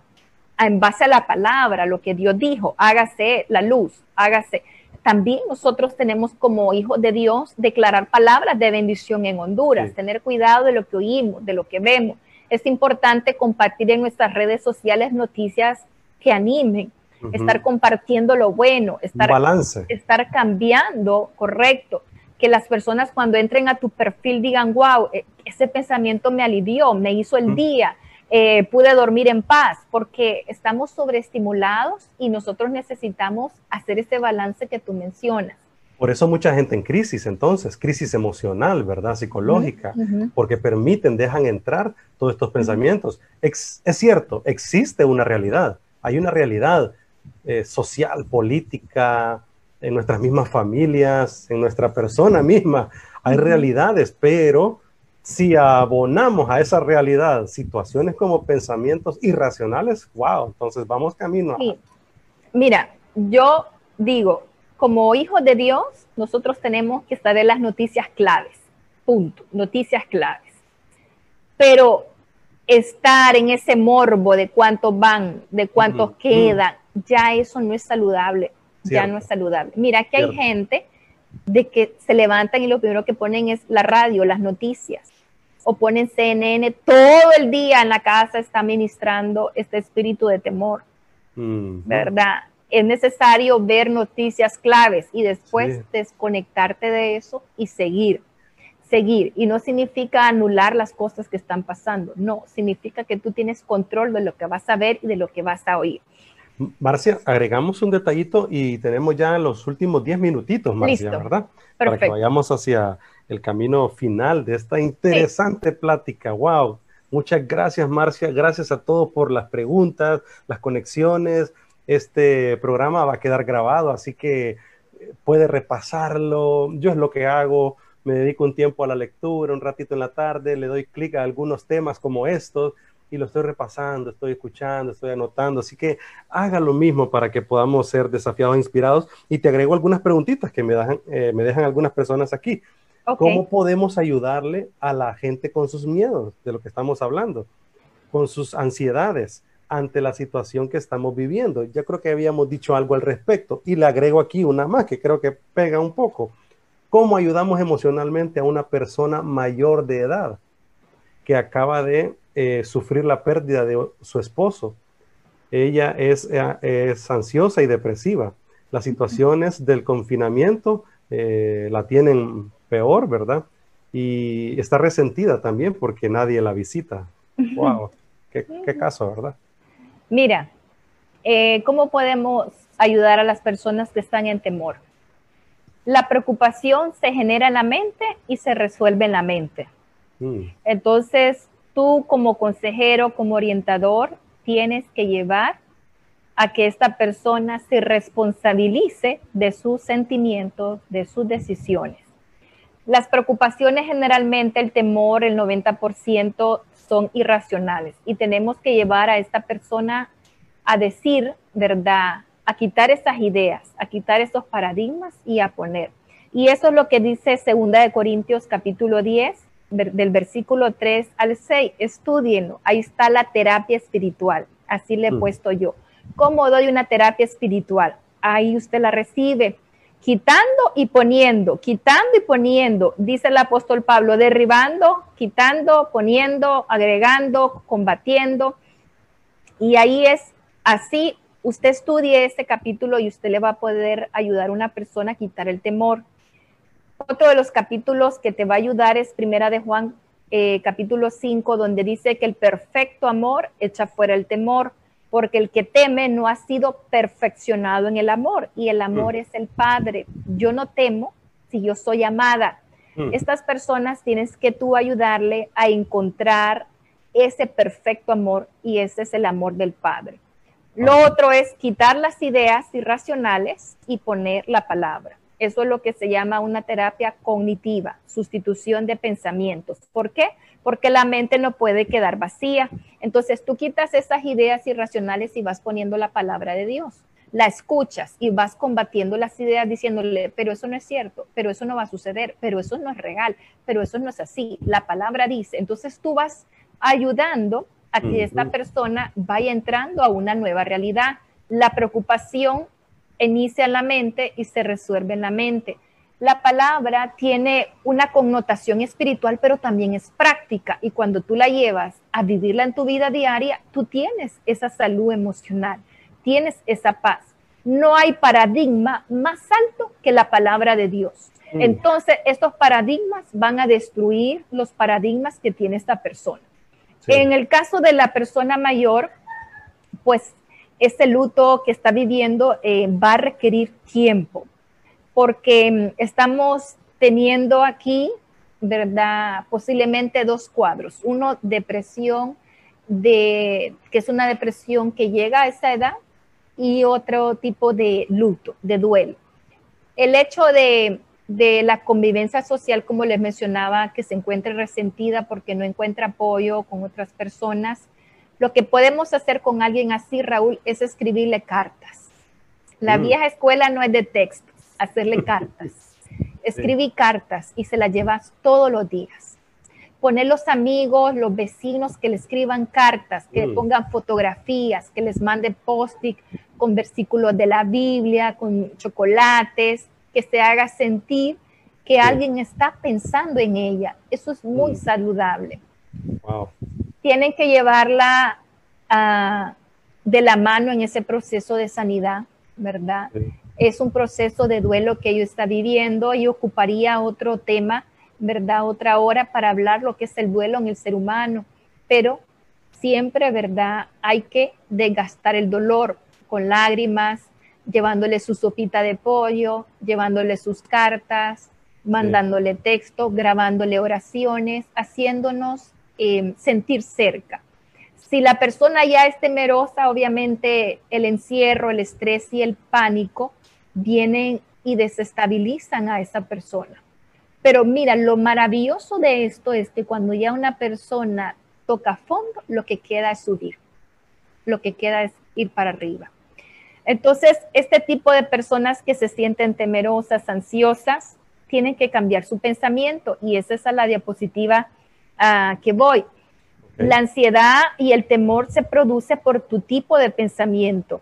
en base a la palabra, lo que Dios dijo, hágase la luz, hágase. También nosotros tenemos como hijos de Dios declarar palabras de bendición en Honduras, tener cuidado de lo que oímos, de lo que vemos. Es importante compartir en nuestras redes sociales noticias que animen, estar compartiendo lo bueno, estar, Balance. estar cambiando, correcto. Que las personas cuando entren a tu perfil digan, wow, e, ese pensamiento me alivió, me hizo el día, eh, pude dormir en paz, porque estamos sobreestimulados y nosotros necesitamos hacer ese balance que tú mencionas. Por eso mucha gente en crisis, entonces, crisis emocional, ¿verdad? Psicológica, porque permiten, dejan entrar todos estos pensamientos. es cierto, existe una realidad, hay una realidad eh, social, política, en nuestras mismas familias, en nuestra persona misma. Hay realidades, pero si abonamos a esa realidad situaciones como pensamientos irracionales, wow, entonces vamos camino. Mira, yo digo, como hijos de Dios, nosotros tenemos que estar en las noticias claves, punto, noticias claves. Pero estar en ese morbo de cuántos van, de cuántos quedan, ya eso no es saludable, ya no es saludable. Mira que hay gente de que se levantan y lo primero que ponen es la radio, las noticias, o ponen CNN, todo el día en la casa está ministrando este espíritu de temor, ¿verdad? Es necesario ver noticias claves y después desconectarte de eso y seguir seguir. Y no significa anular las cosas que están pasando, no, significa que tú tienes control de lo que vas a ver y de lo que vas a oír. Marcia, agregamos un detallito y tenemos ya los últimos 10 minutitos, Marcia, ¿verdad? Para que vayamos hacia el camino final de esta interesante plática. ¡Wow! Muchas gracias, Marcia. Gracias a todos por las preguntas, las conexiones. Este programa va a quedar grabado, así que eh, puede repasarlo. Yo es lo que hago. Me dedico un tiempo a la lectura, un ratito en la tarde, le doy clic a algunos temas como estos y lo estoy repasando, estoy escuchando, estoy anotando. Así que haga lo mismo para que podamos ser desafiados e inspirados. Y te agrego algunas preguntitas que me dejan, eh, me dejan algunas personas aquí. ¿Cómo podemos ayudarle a la gente con sus miedos, de lo que estamos hablando, con sus ansiedades ante la situación que estamos viviendo? Ya creo que habíamos dicho algo al respecto y le agrego aquí una más que creo que pega un poco. ¿Cómo ayudamos emocionalmente a una persona mayor de edad que acaba de eh, sufrir la pérdida de su esposo. Ella es, eh, es ansiosa y depresiva. Las situaciones del confinamiento eh, la tienen peor, ¿verdad? Y está resentida también porque nadie la visita. ¡Wow! ¿Qué, qué caso, verdad? Mira, ¿cómo podemos ayudar a las personas que están en temor? La preocupación se genera en la mente y se resuelve en la mente. Mm. Entonces, tú como consejero, como orientador, tienes que llevar a que esta persona se responsabilice de sus sentimientos, de sus decisiones. Las preocupaciones generalmente, el temor, el 90% son irracionales y tenemos que llevar a esta persona a decir verdad, a quitar esas ideas, a quitar esos paradigmas y a poner. Y eso es lo que dice Segunda de Corintios capítulo 10, del versículo 3 al 6, estudienlo, ahí está la terapia espiritual, así le he mm. puesto yo. ¿Cómo doy una terapia espiritual? Ahí usted la recibe, quitando y poniendo, quitando y poniendo, dice el apóstol Pablo, derribando, quitando, poniendo, agregando, combatiendo. Y ahí es así, usted estudie este capítulo y usted le va a poder ayudar a una persona a quitar el temor. Otro de los capítulos que te va a ayudar es Primera de Juan, eh, capítulo 5, donde dice que el perfecto amor echa fuera el temor, porque el que teme no ha sido perfeccionado en el amor, y el amor mm. es el Padre. Yo no temo si yo soy amada. Mm. Estas personas tienes que tú ayudarle a encontrar ese perfecto amor, y ese es el amor del Padre. Lo otro es quitar las ideas irracionales y poner la palabra. Eso es lo que se llama una terapia cognitiva, sustitución de pensamientos. ¿Por qué? Porque la mente no puede quedar vacía. Entonces tú quitas esas ideas irracionales y vas poniendo la palabra de Dios. La escuchas y vas combatiendo las ideas diciéndole, pero eso no es cierto, pero eso no va a suceder, pero eso no es real, pero eso no es así. La palabra dice. Entonces tú vas ayudando a que esta persona vaya entrando a una nueva realidad. La preocupación inicia en la mente y se resuelve en la mente. La palabra tiene una connotación espiritual, pero también es práctica y cuando tú la llevas a vivirla en tu vida diaria, tú tienes esa salud emocional, tienes esa paz. No hay paradigma más alto que la palabra de Dios. Mm. Entonces, estos paradigmas van a destruir los paradigmas que tiene esta persona. En el caso de la persona mayor, pues ese luto que está viviendo eh, va a requerir tiempo, porque mm, estamos teniendo aquí, ¿verdad? Posiblemente dos cuadros. Uno, depresión, de, que es una depresión que llega a esa edad, y otro tipo de luto, de duelo. El hecho de, de la convivencia social, como les mencionaba, que se encuentre resentida porque no encuentra apoyo con otras personas, lo que podemos hacer con alguien así, Raúl, es escribirle cartas. La mm. vieja escuela no es de textos, hacerle cartas. Escribí cartas y se las llevas todos los días. Poner los amigos, los vecinos que le escriban cartas, que le mm. pongan fotografías, que les mande post-it con versículos de la Biblia, con chocolates, que se haga sentir que alguien está pensando en ella. Eso es muy mm. saludable. Wow tienen que llevarla ah, de la mano en ese proceso de sanidad, ¿verdad? Es un proceso de duelo que ellos está viviendo y ocuparía otro tema, ¿verdad? Otra hora para hablar lo que es el duelo en el ser humano, pero siempre, ¿verdad? Hay que desgastar el dolor con lágrimas, llevándole su sopita de pollo, llevándole sus cartas, mandándole texto, grabándole oraciones, haciéndonos Em, sentir cerca. Si la persona ya es temerosa, obviamente el encierro, el estrés y el pánico vienen y desestabilizan a esa persona. Pero mira, lo maravilloso de esto es que cuando ya una persona toca fondo, lo que queda es subir, lo que queda es ir para arriba. Entonces, este tipo de personas que se sienten temerosas, ansiosas, tienen que cambiar su pensamiento y esa es a la diapositiva que voy. La ansiedad y el temor se produce por tu tipo de pensamiento.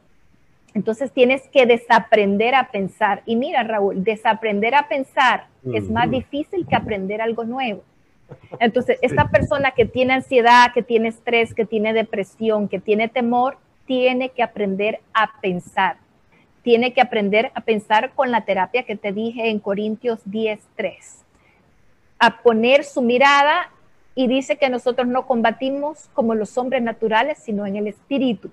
Entonces tienes que desaprender a pensar. Y mira, Raúl, desaprender a pensar es más difícil que aprender algo nuevo. Entonces, esta persona que tiene ansiedad, que tiene estrés, que tiene depresión, que tiene temor, tiene que aprender a pensar. Tiene que aprender a pensar con la terapia que te dije en Corintios 10.3. A poner su mirada y dice que nosotros no combatimos como los hombres naturales, sino en el espíritu.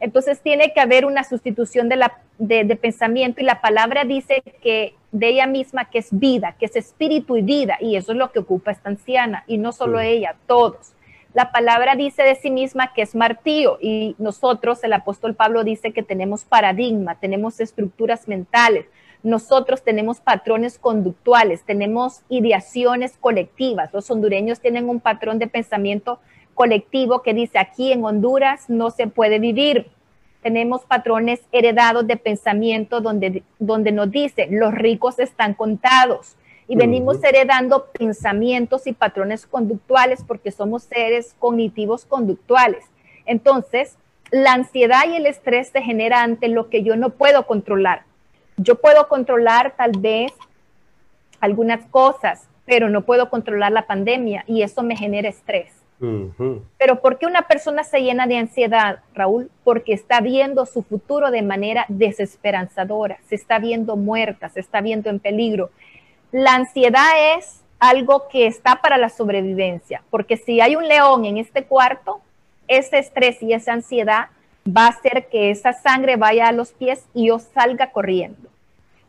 Entonces tiene que haber una sustitución de, la, de, pensamiento y la palabra dice que de ella misma que es vida, que es espíritu y vida, y eso es lo que ocupa esta anciana, y no solo ella, todos. La palabra dice de sí misma que es martillo y nosotros, el apóstol Pablo dice que tenemos paradigma, tenemos estructuras mentales, nosotros tenemos patrones conductuales, tenemos ideaciones colectivas. Los hondureños tienen un patrón de pensamiento colectivo que dice aquí en Honduras no se puede vivir. Tenemos patrones heredados de pensamiento donde, donde nos dice los ricos están contados. Y venimos heredando pensamientos y patrones conductuales porque somos seres cognitivos conductuales. Entonces, la ansiedad y el estrés se genera ante lo que yo no puedo controlar yo puedo controlar tal vez algunas cosas, pero no puedo controlar la pandemia y eso me genera estrés. Pero ¿por qué una persona se llena de ansiedad, Raúl? Porque está viendo su futuro de manera desesperanzadora, se está viendo muerta, se está viendo en peligro. La ansiedad es algo que está para la sobrevivencia, porque si hay un león en este cuarto, ese estrés y esa ansiedad va a hacer que esa sangre vaya a los pies y yo salga corriendo.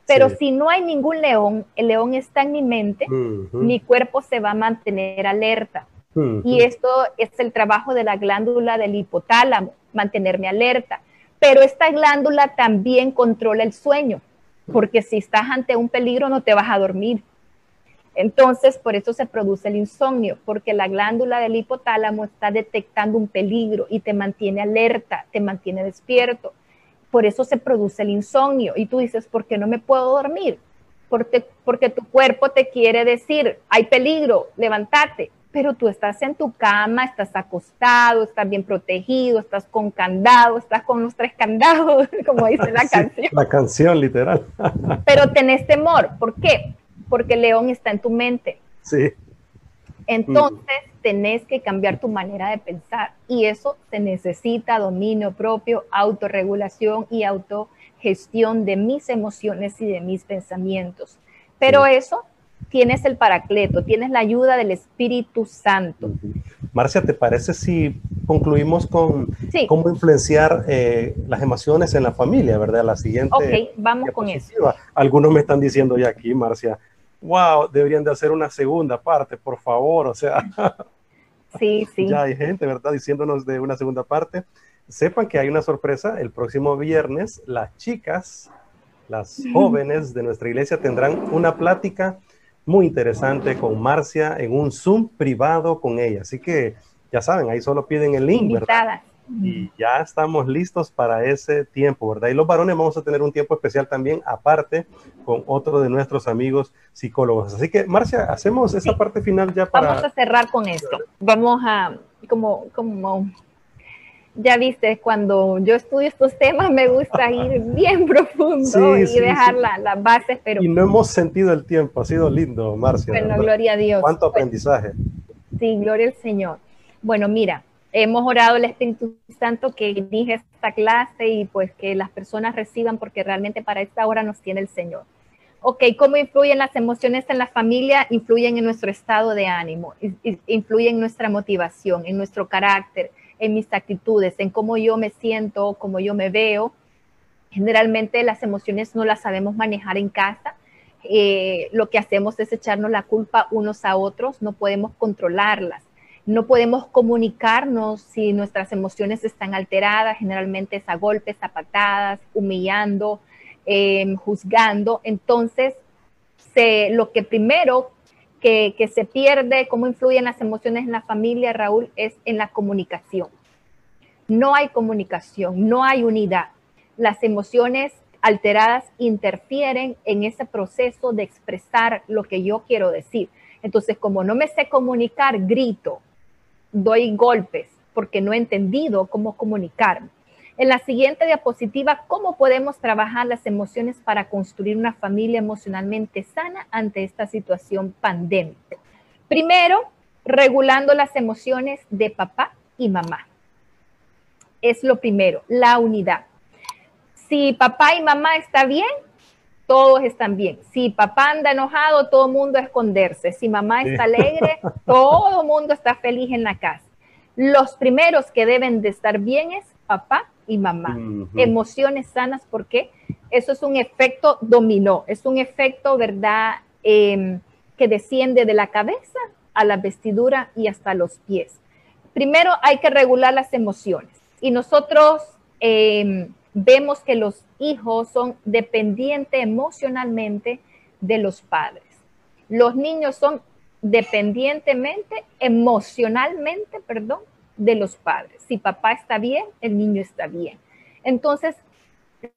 Pero si no hay ningún león, el león está en mi mente, mi cuerpo se va a mantener alerta. Y esto es el trabajo de la glándula del hipotálamo, mantenerme alerta. Pero esta glándula también controla el sueño, porque si estás ante un peligro no te vas a dormir. Entonces, por eso se produce el insomnio, porque la glándula del hipotálamo está detectando un peligro y te mantiene alerta, te mantiene despierto. Por eso se produce el insomnio. Y tú dices, ¿por qué no me puedo dormir? Porque, porque tu cuerpo te quiere decir, hay peligro, levántate. Pero tú estás en tu cama, estás acostado, estás bien protegido, estás con candado, estás con los tres candados, como dice la canción. La canción, literal. Pero tenés temor. ¿Por qué? Porque el león está en tu mente. Sí. Entonces, tenés que cambiar tu manera de pensar y eso se necesita dominio propio, autorregulación y autogestión de mis emociones y de mis pensamientos. Pero eso tienes el paracleto, tienes la ayuda del Espíritu Santo. Marcia, ¿te parece si concluimos con cómo influenciar eh, las emociones en la familia, verdad? La siguiente. Ok, vamos con eso. Algunos me están diciendo ya aquí, Marcia, wow, deberían de hacer una segunda parte, por favor, o sea. Sí, sí. Ya hay gente, ¿verdad? Diciéndonos de una segunda parte. Sepan que hay una sorpresa. El próximo viernes, las chicas, las jóvenes de nuestra iglesia tendrán una plática muy interesante con Marcia en un Zoom privado con ella. Así que ya saben, ahí solo piden el link, ¿verdad? Y ya estamos listos para ese tiempo, ¿verdad? Y los varones vamos a tener un tiempo especial también, aparte, con otro de nuestros amigos psicólogos. Así que, Marcia, hacemos esa parte final ya para... Vamos a cerrar con esto. Vamos a, como, como, ya viste, cuando yo estudio estos temas me gusta ir bien profundo y dejar las bases, pero... Y no hemos sentido el tiempo, ha sido lindo, Marcia. Bueno, gloria a Dios. Cuánto aprendizaje. Sí, gloria al Señor. Bueno, mira, hemos orado el Espíritu Santo que dirige esta clase y pues que las personas reciban porque realmente para esta hora nos tiene el Señor. Ok, ¿cómo influyen las emociones en la familia? Influyen en nuestro estado de ánimo, influyen en nuestra motivación, en nuestro carácter, en mis actitudes, en cómo yo me siento, cómo yo me veo. Generalmente las emociones no las sabemos manejar en casa. Eh, lo que hacemos es echarnos la culpa unos a otros, no podemos controlarlas no podemos comunicarnos si nuestras emociones están alteradas, generalmente es a golpes, a patadas, humillando, em, juzgando. Entonces, lo que primero que, que, se pierde, cómo influyen las emociones en la familia, Raúl, es en la comunicación. No hay comunicación, no hay unidad. Las emociones alteradas interfieren en ese proceso de expresar lo que yo quiero decir. Entonces, como no me sé comunicar, grito, doy golpes porque no he entendido cómo comunicarme. En la siguiente diapositiva, ¿cómo podemos trabajar las emociones para construir una familia emocionalmente sana ante esta situación pandémica? Primero, regulando las emociones de papá y mamá. Es lo primero, la unidad. Si papá y mamá está bien, todos están bien. Si papá anda enojado, todo el mundo a esconderse. Si mamá está alegre, todo el mundo está feliz en la casa. Los primeros que deben de estar bien es papá y mamá. Emociones sanas, porque eso es un efecto dominó, es un efecto, ¿verdad?, em, que desciende de la cabeza a la vestidura y hasta los pies. Primero hay que regular las emociones. Y nosotros em, vemos que los hijos son dependientes emocionalmente de los padres. Los niños son dependientemente, emocionalmente, perdón, de los padres. Si papá está bien, el niño está bien. Entonces,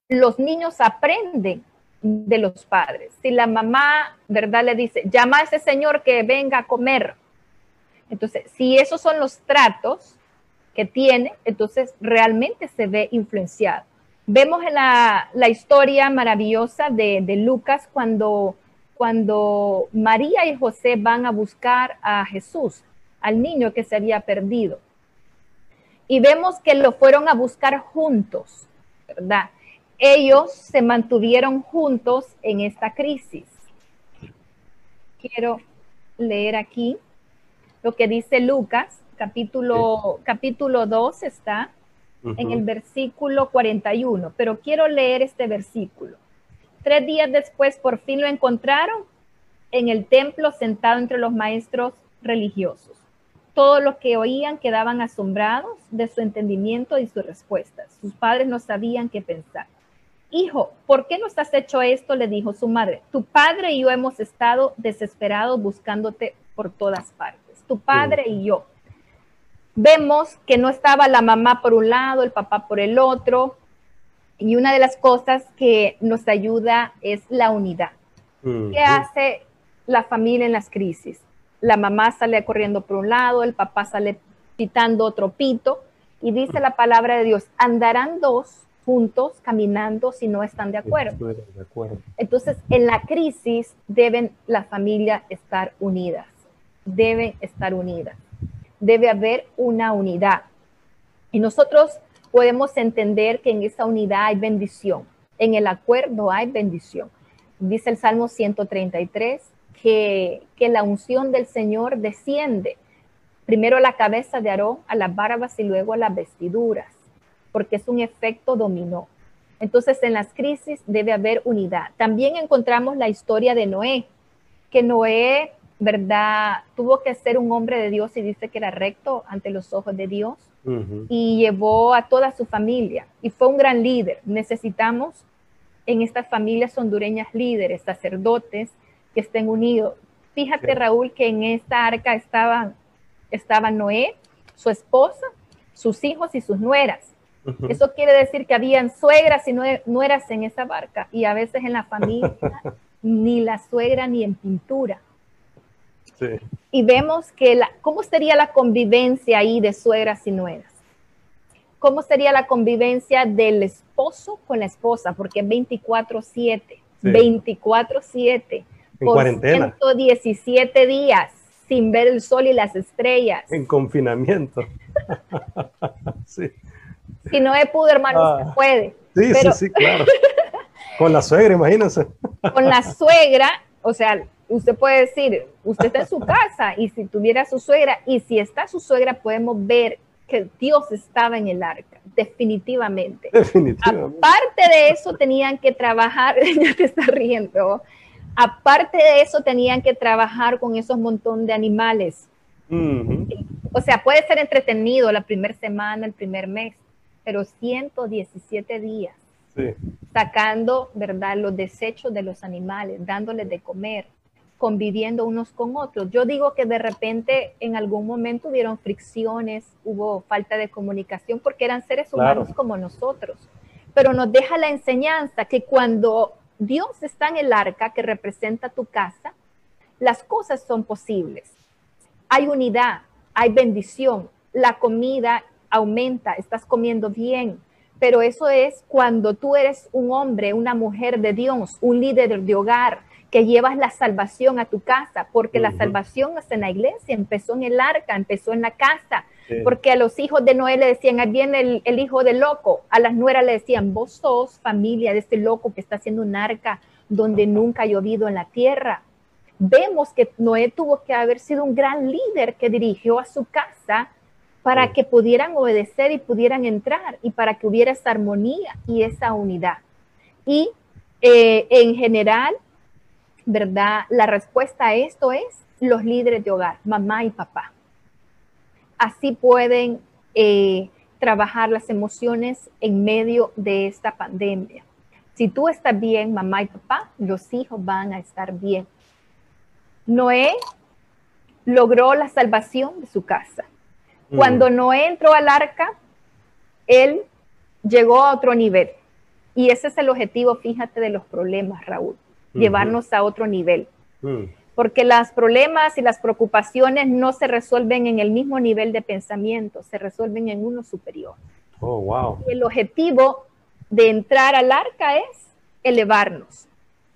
los niños aprenden de los padres. Si la mamá, ¿verdad? Le dice, llama a ese señor que venga a comer. Entonces, si esos son los tratos que tiene, entonces realmente se ve influenciado. Vemos la, historia maravillosa de, Lucas cuando, cuando María y José van a buscar a Jesús, al niño que se había perdido. Y vemos que lo fueron a buscar juntos, ¿verdad? Ellos se mantuvieron juntos en esta crisis. Quiero leer aquí lo que dice Lucas, capítulo, capítulo 2 está en el versículo 41, pero quiero leer este versículo. Tres días después por fin lo encontraron en el templo sentado entre los maestros religiosos. Todo lo que oían quedaban asombrados de su entendimiento y sus respuestas. Sus padres no sabían qué pensar. Hijo, ¿por qué nos has hecho esto? le dijo su madre. Tu padre y yo hemos estado desesperados buscándote por todas partes. Tu padre y yo. Vemos que no estaba la mamá por un lado, el papá por el otro. Y una de las cosas que nos ayuda es la unidad. ¿Qué hace la familia en las crisis? La mamá sale corriendo por un lado, el papá sale pitando otro pito. Y dice la palabra de Dios, andarán dos juntos caminando si no están de acuerdo. Entonces, en la crisis deben la familia estar unidas, deben estar unidas, debe haber una unidad. Y nosotros podemos entender que en esa unidad hay bendición, en el acuerdo hay bendición. Dice el Salmo 133 que, que la unción del Señor desciende primero a la cabeza de Aarón, a las barbas y luego a las vestiduras porque es un efecto dominó. Entonces, en las crisis debe haber unidad. También encontramos la historia de Noé, que Noé, ¿verdad? Tuvo que ser un hombre de Dios y dice que era recto ante los ojos de Dios y llevó a toda su familia y fue un gran líder. Necesitamos en estas familias hondureñas líderes, sacerdotes que estén unidos. Fíjate, Raúl, que en esta arca estaban, estaba Noé, su esposa, sus hijos y sus nueras. Eso quiere decir que habían suegras y nueras en esa barca y a veces en la familia ni la suegra ni en pintura. Y vemos que la, cómo sería la convivencia ahí de suegras y nueras. ¿Cómo sería la convivencia del esposo con la esposa? Porque 24/7, 24/7 por cuarentena. 117 días sin ver el sol y las estrellas. En confinamiento. sí. Si no es pudo, hermano, se ah. puede. Sí, sí, sí, claro. Con la suegra, imagínense. Con la suegra, o sea, usted puede decir, usted está en su casa y si tuviera su suegra, y si está su suegra, podemos ver que Dios estaba en el arca, definitivamente. Definitivamente. Aparte de eso, tenían que trabajar, ya te está riendo, aparte de eso, tenían que trabajar con esos montón de animales. O sea, puede ser entretenido la primera semana, el primer mes, pero 117 días sacando, ¿verdad?, los desechos de los animales, dándoles de comer, conviviendo unos con otros. Yo digo que de repente en algún momento hubieron fricciones, hubo falta de comunicación porque eran seres humanos como nosotros, pero nos deja la enseñanza que cuando Dios está en el arca que representa tu casa, las cosas son posibles. Hay unidad, hay bendición, la comida aumenta, estás comiendo bien, pero eso es cuando tú eres un hombre, una mujer de Dios, un líder de hogar, que llevas la salvación a tu casa, porque la salvación no está en la iglesia, empezó en el arca, empezó en la casa, porque a los hijos de Noé le decían, ahí viene el, el, hijo del loco, a las nueras le decían, vos sos familia de este loco que está haciendo un arca donde nunca ha llovido en la tierra. Vemos que Noé tuvo que haber sido un gran líder que dirigió a su casa para que pudieran obedecer y pudieran entrar y para que hubiera esa armonía y esa unidad. Y eh, en general, ¿verdad? La respuesta a esto es los líderes de hogar, mamá y papá. Así pueden eh, trabajar las emociones en medio de esta pandemia. Si tú estás bien, mamá y papá, los hijos van a estar bien. Noé logró la salvación de su casa. Cuando no entró al arca, él llegó a otro nivel. Y ese es el objetivo, fíjate, de los problemas, Raúl, llevarnos a otro nivel. Mm. Porque los problemas y las preocupaciones no se resuelven en el mismo nivel de pensamiento, se resuelven en uno superior. Oh, wow. el objetivo de entrar al arca es elevarnos,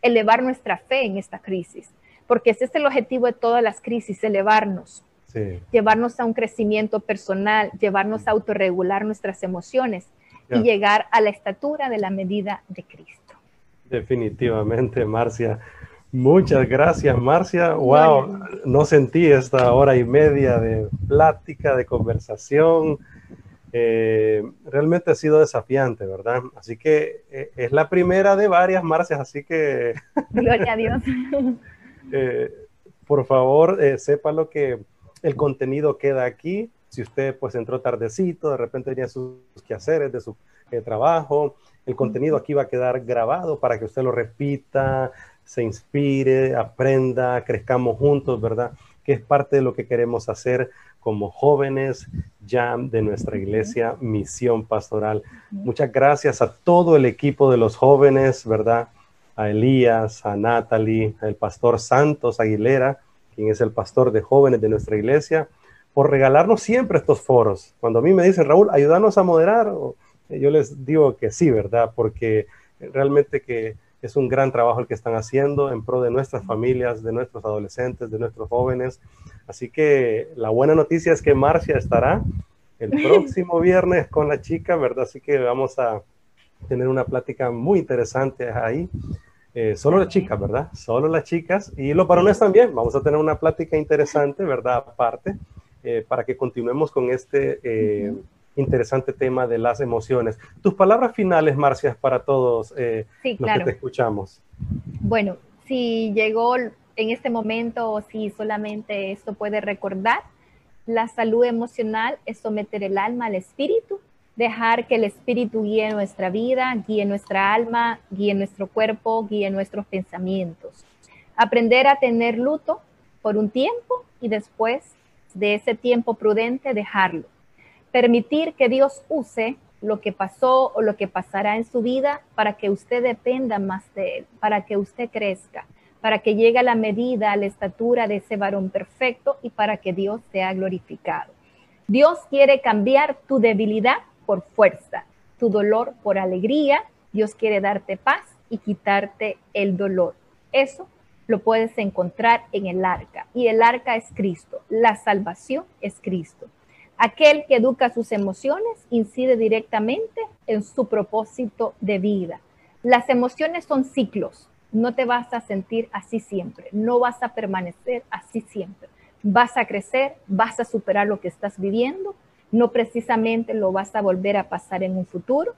elevar nuestra fe en esta crisis, porque ese es el objetivo de todas las crisis, elevarnos llevarnos a un crecimiento personal, llevarnos a autorregular nuestras emociones y llegar a la estatura de la medida de Cristo. Definitivamente, Marcia. Muchas gracias, Marcia. Wow, no sentí esta hora y media de plática, de conversación. Eh, realmente ha sido desafiante, ¿verdad? Así que eh, es la primera de varias, Marcias, así que... Gloria a Dios. Eh, por favor, sepa lo que el contenido queda aquí. Si usted pues entró tardecito, de repente tenía sus quehaceres de su trabajo, el contenido aquí va a quedar grabado para que usted lo repita, se inspire, aprenda, crezcamos juntos, ¿verdad? Que es parte de lo que queremos hacer como jóvenes ya de nuestra iglesia Misión Pastoral. Muchas gracias a todo el equipo de los jóvenes, ¿verdad? A Elías, a Natalie, al pastor Santos Aguilera, quien es el pastor de jóvenes de nuestra iglesia, por regalarnos siempre estos foros. Cuando a mí me dicen, Raúl, ayúdanos a moderar, yo les digo que sí, ¿verdad? Porque realmente que es un gran trabajo el que están haciendo en pro de nuestras familias, de nuestros adolescentes, de nuestros jóvenes. Así que la buena noticia es que Marcia estará el próximo viernes con la chica, ¿verdad? Así que vamos a tener una plática muy interesante ahí. Eh, solo las chicas, ¿verdad? Solo las chicas y los varones también. Vamos a tener una plática interesante, ¿verdad? Aparte, eh, para que continuemos con este eh, interesante tema de las emociones. Tus palabras finales, Marcia, para todos eh, los que te escuchamos. Bueno, si llegó en este momento o si solamente esto puede recordar, la salud emocional es someter el alma al espíritu, dejar que el espíritu guíe nuestra vida, guíe nuestra alma, guíe nuestro cuerpo, guíe nuestros pensamientos. Aprender a tener luto por un tiempo y después de ese tiempo prudente dejarlo permitir que Dios use lo que pasó o lo que pasará en su vida para que usted dependa más de Él, para que usted crezca, para que llegue a la medida, a la estatura de ese varón perfecto y para que Dios sea glorificado. Dios quiere cambiar tu debilidad por fuerza, tu dolor por alegría. Dios quiere darte paz y quitarte el dolor. Eso lo puedes encontrar en el arca y el arca es Cristo. La salvación es Cristo. Aquel que educa sus emociones incide directamente en su propósito de vida. Las emociones son ciclos. No te vas a sentir así siempre. No vas a permanecer así siempre. Vas a crecer, vas a superar lo que estás viviendo. No precisamente lo vas a volver a pasar en un futuro.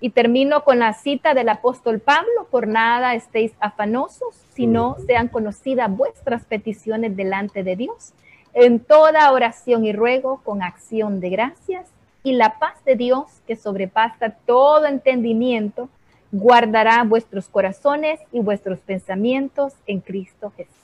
Y termino con la cita del apóstol Pablo, por nada estéis afanosos, sino sean conocidas vuestras peticiones delante de Dios en toda oración y ruego con acción de gracias y la paz de Dios que sobrepasa todo entendimiento guardará vuestros corazones y vuestros pensamientos en Cristo Jesús.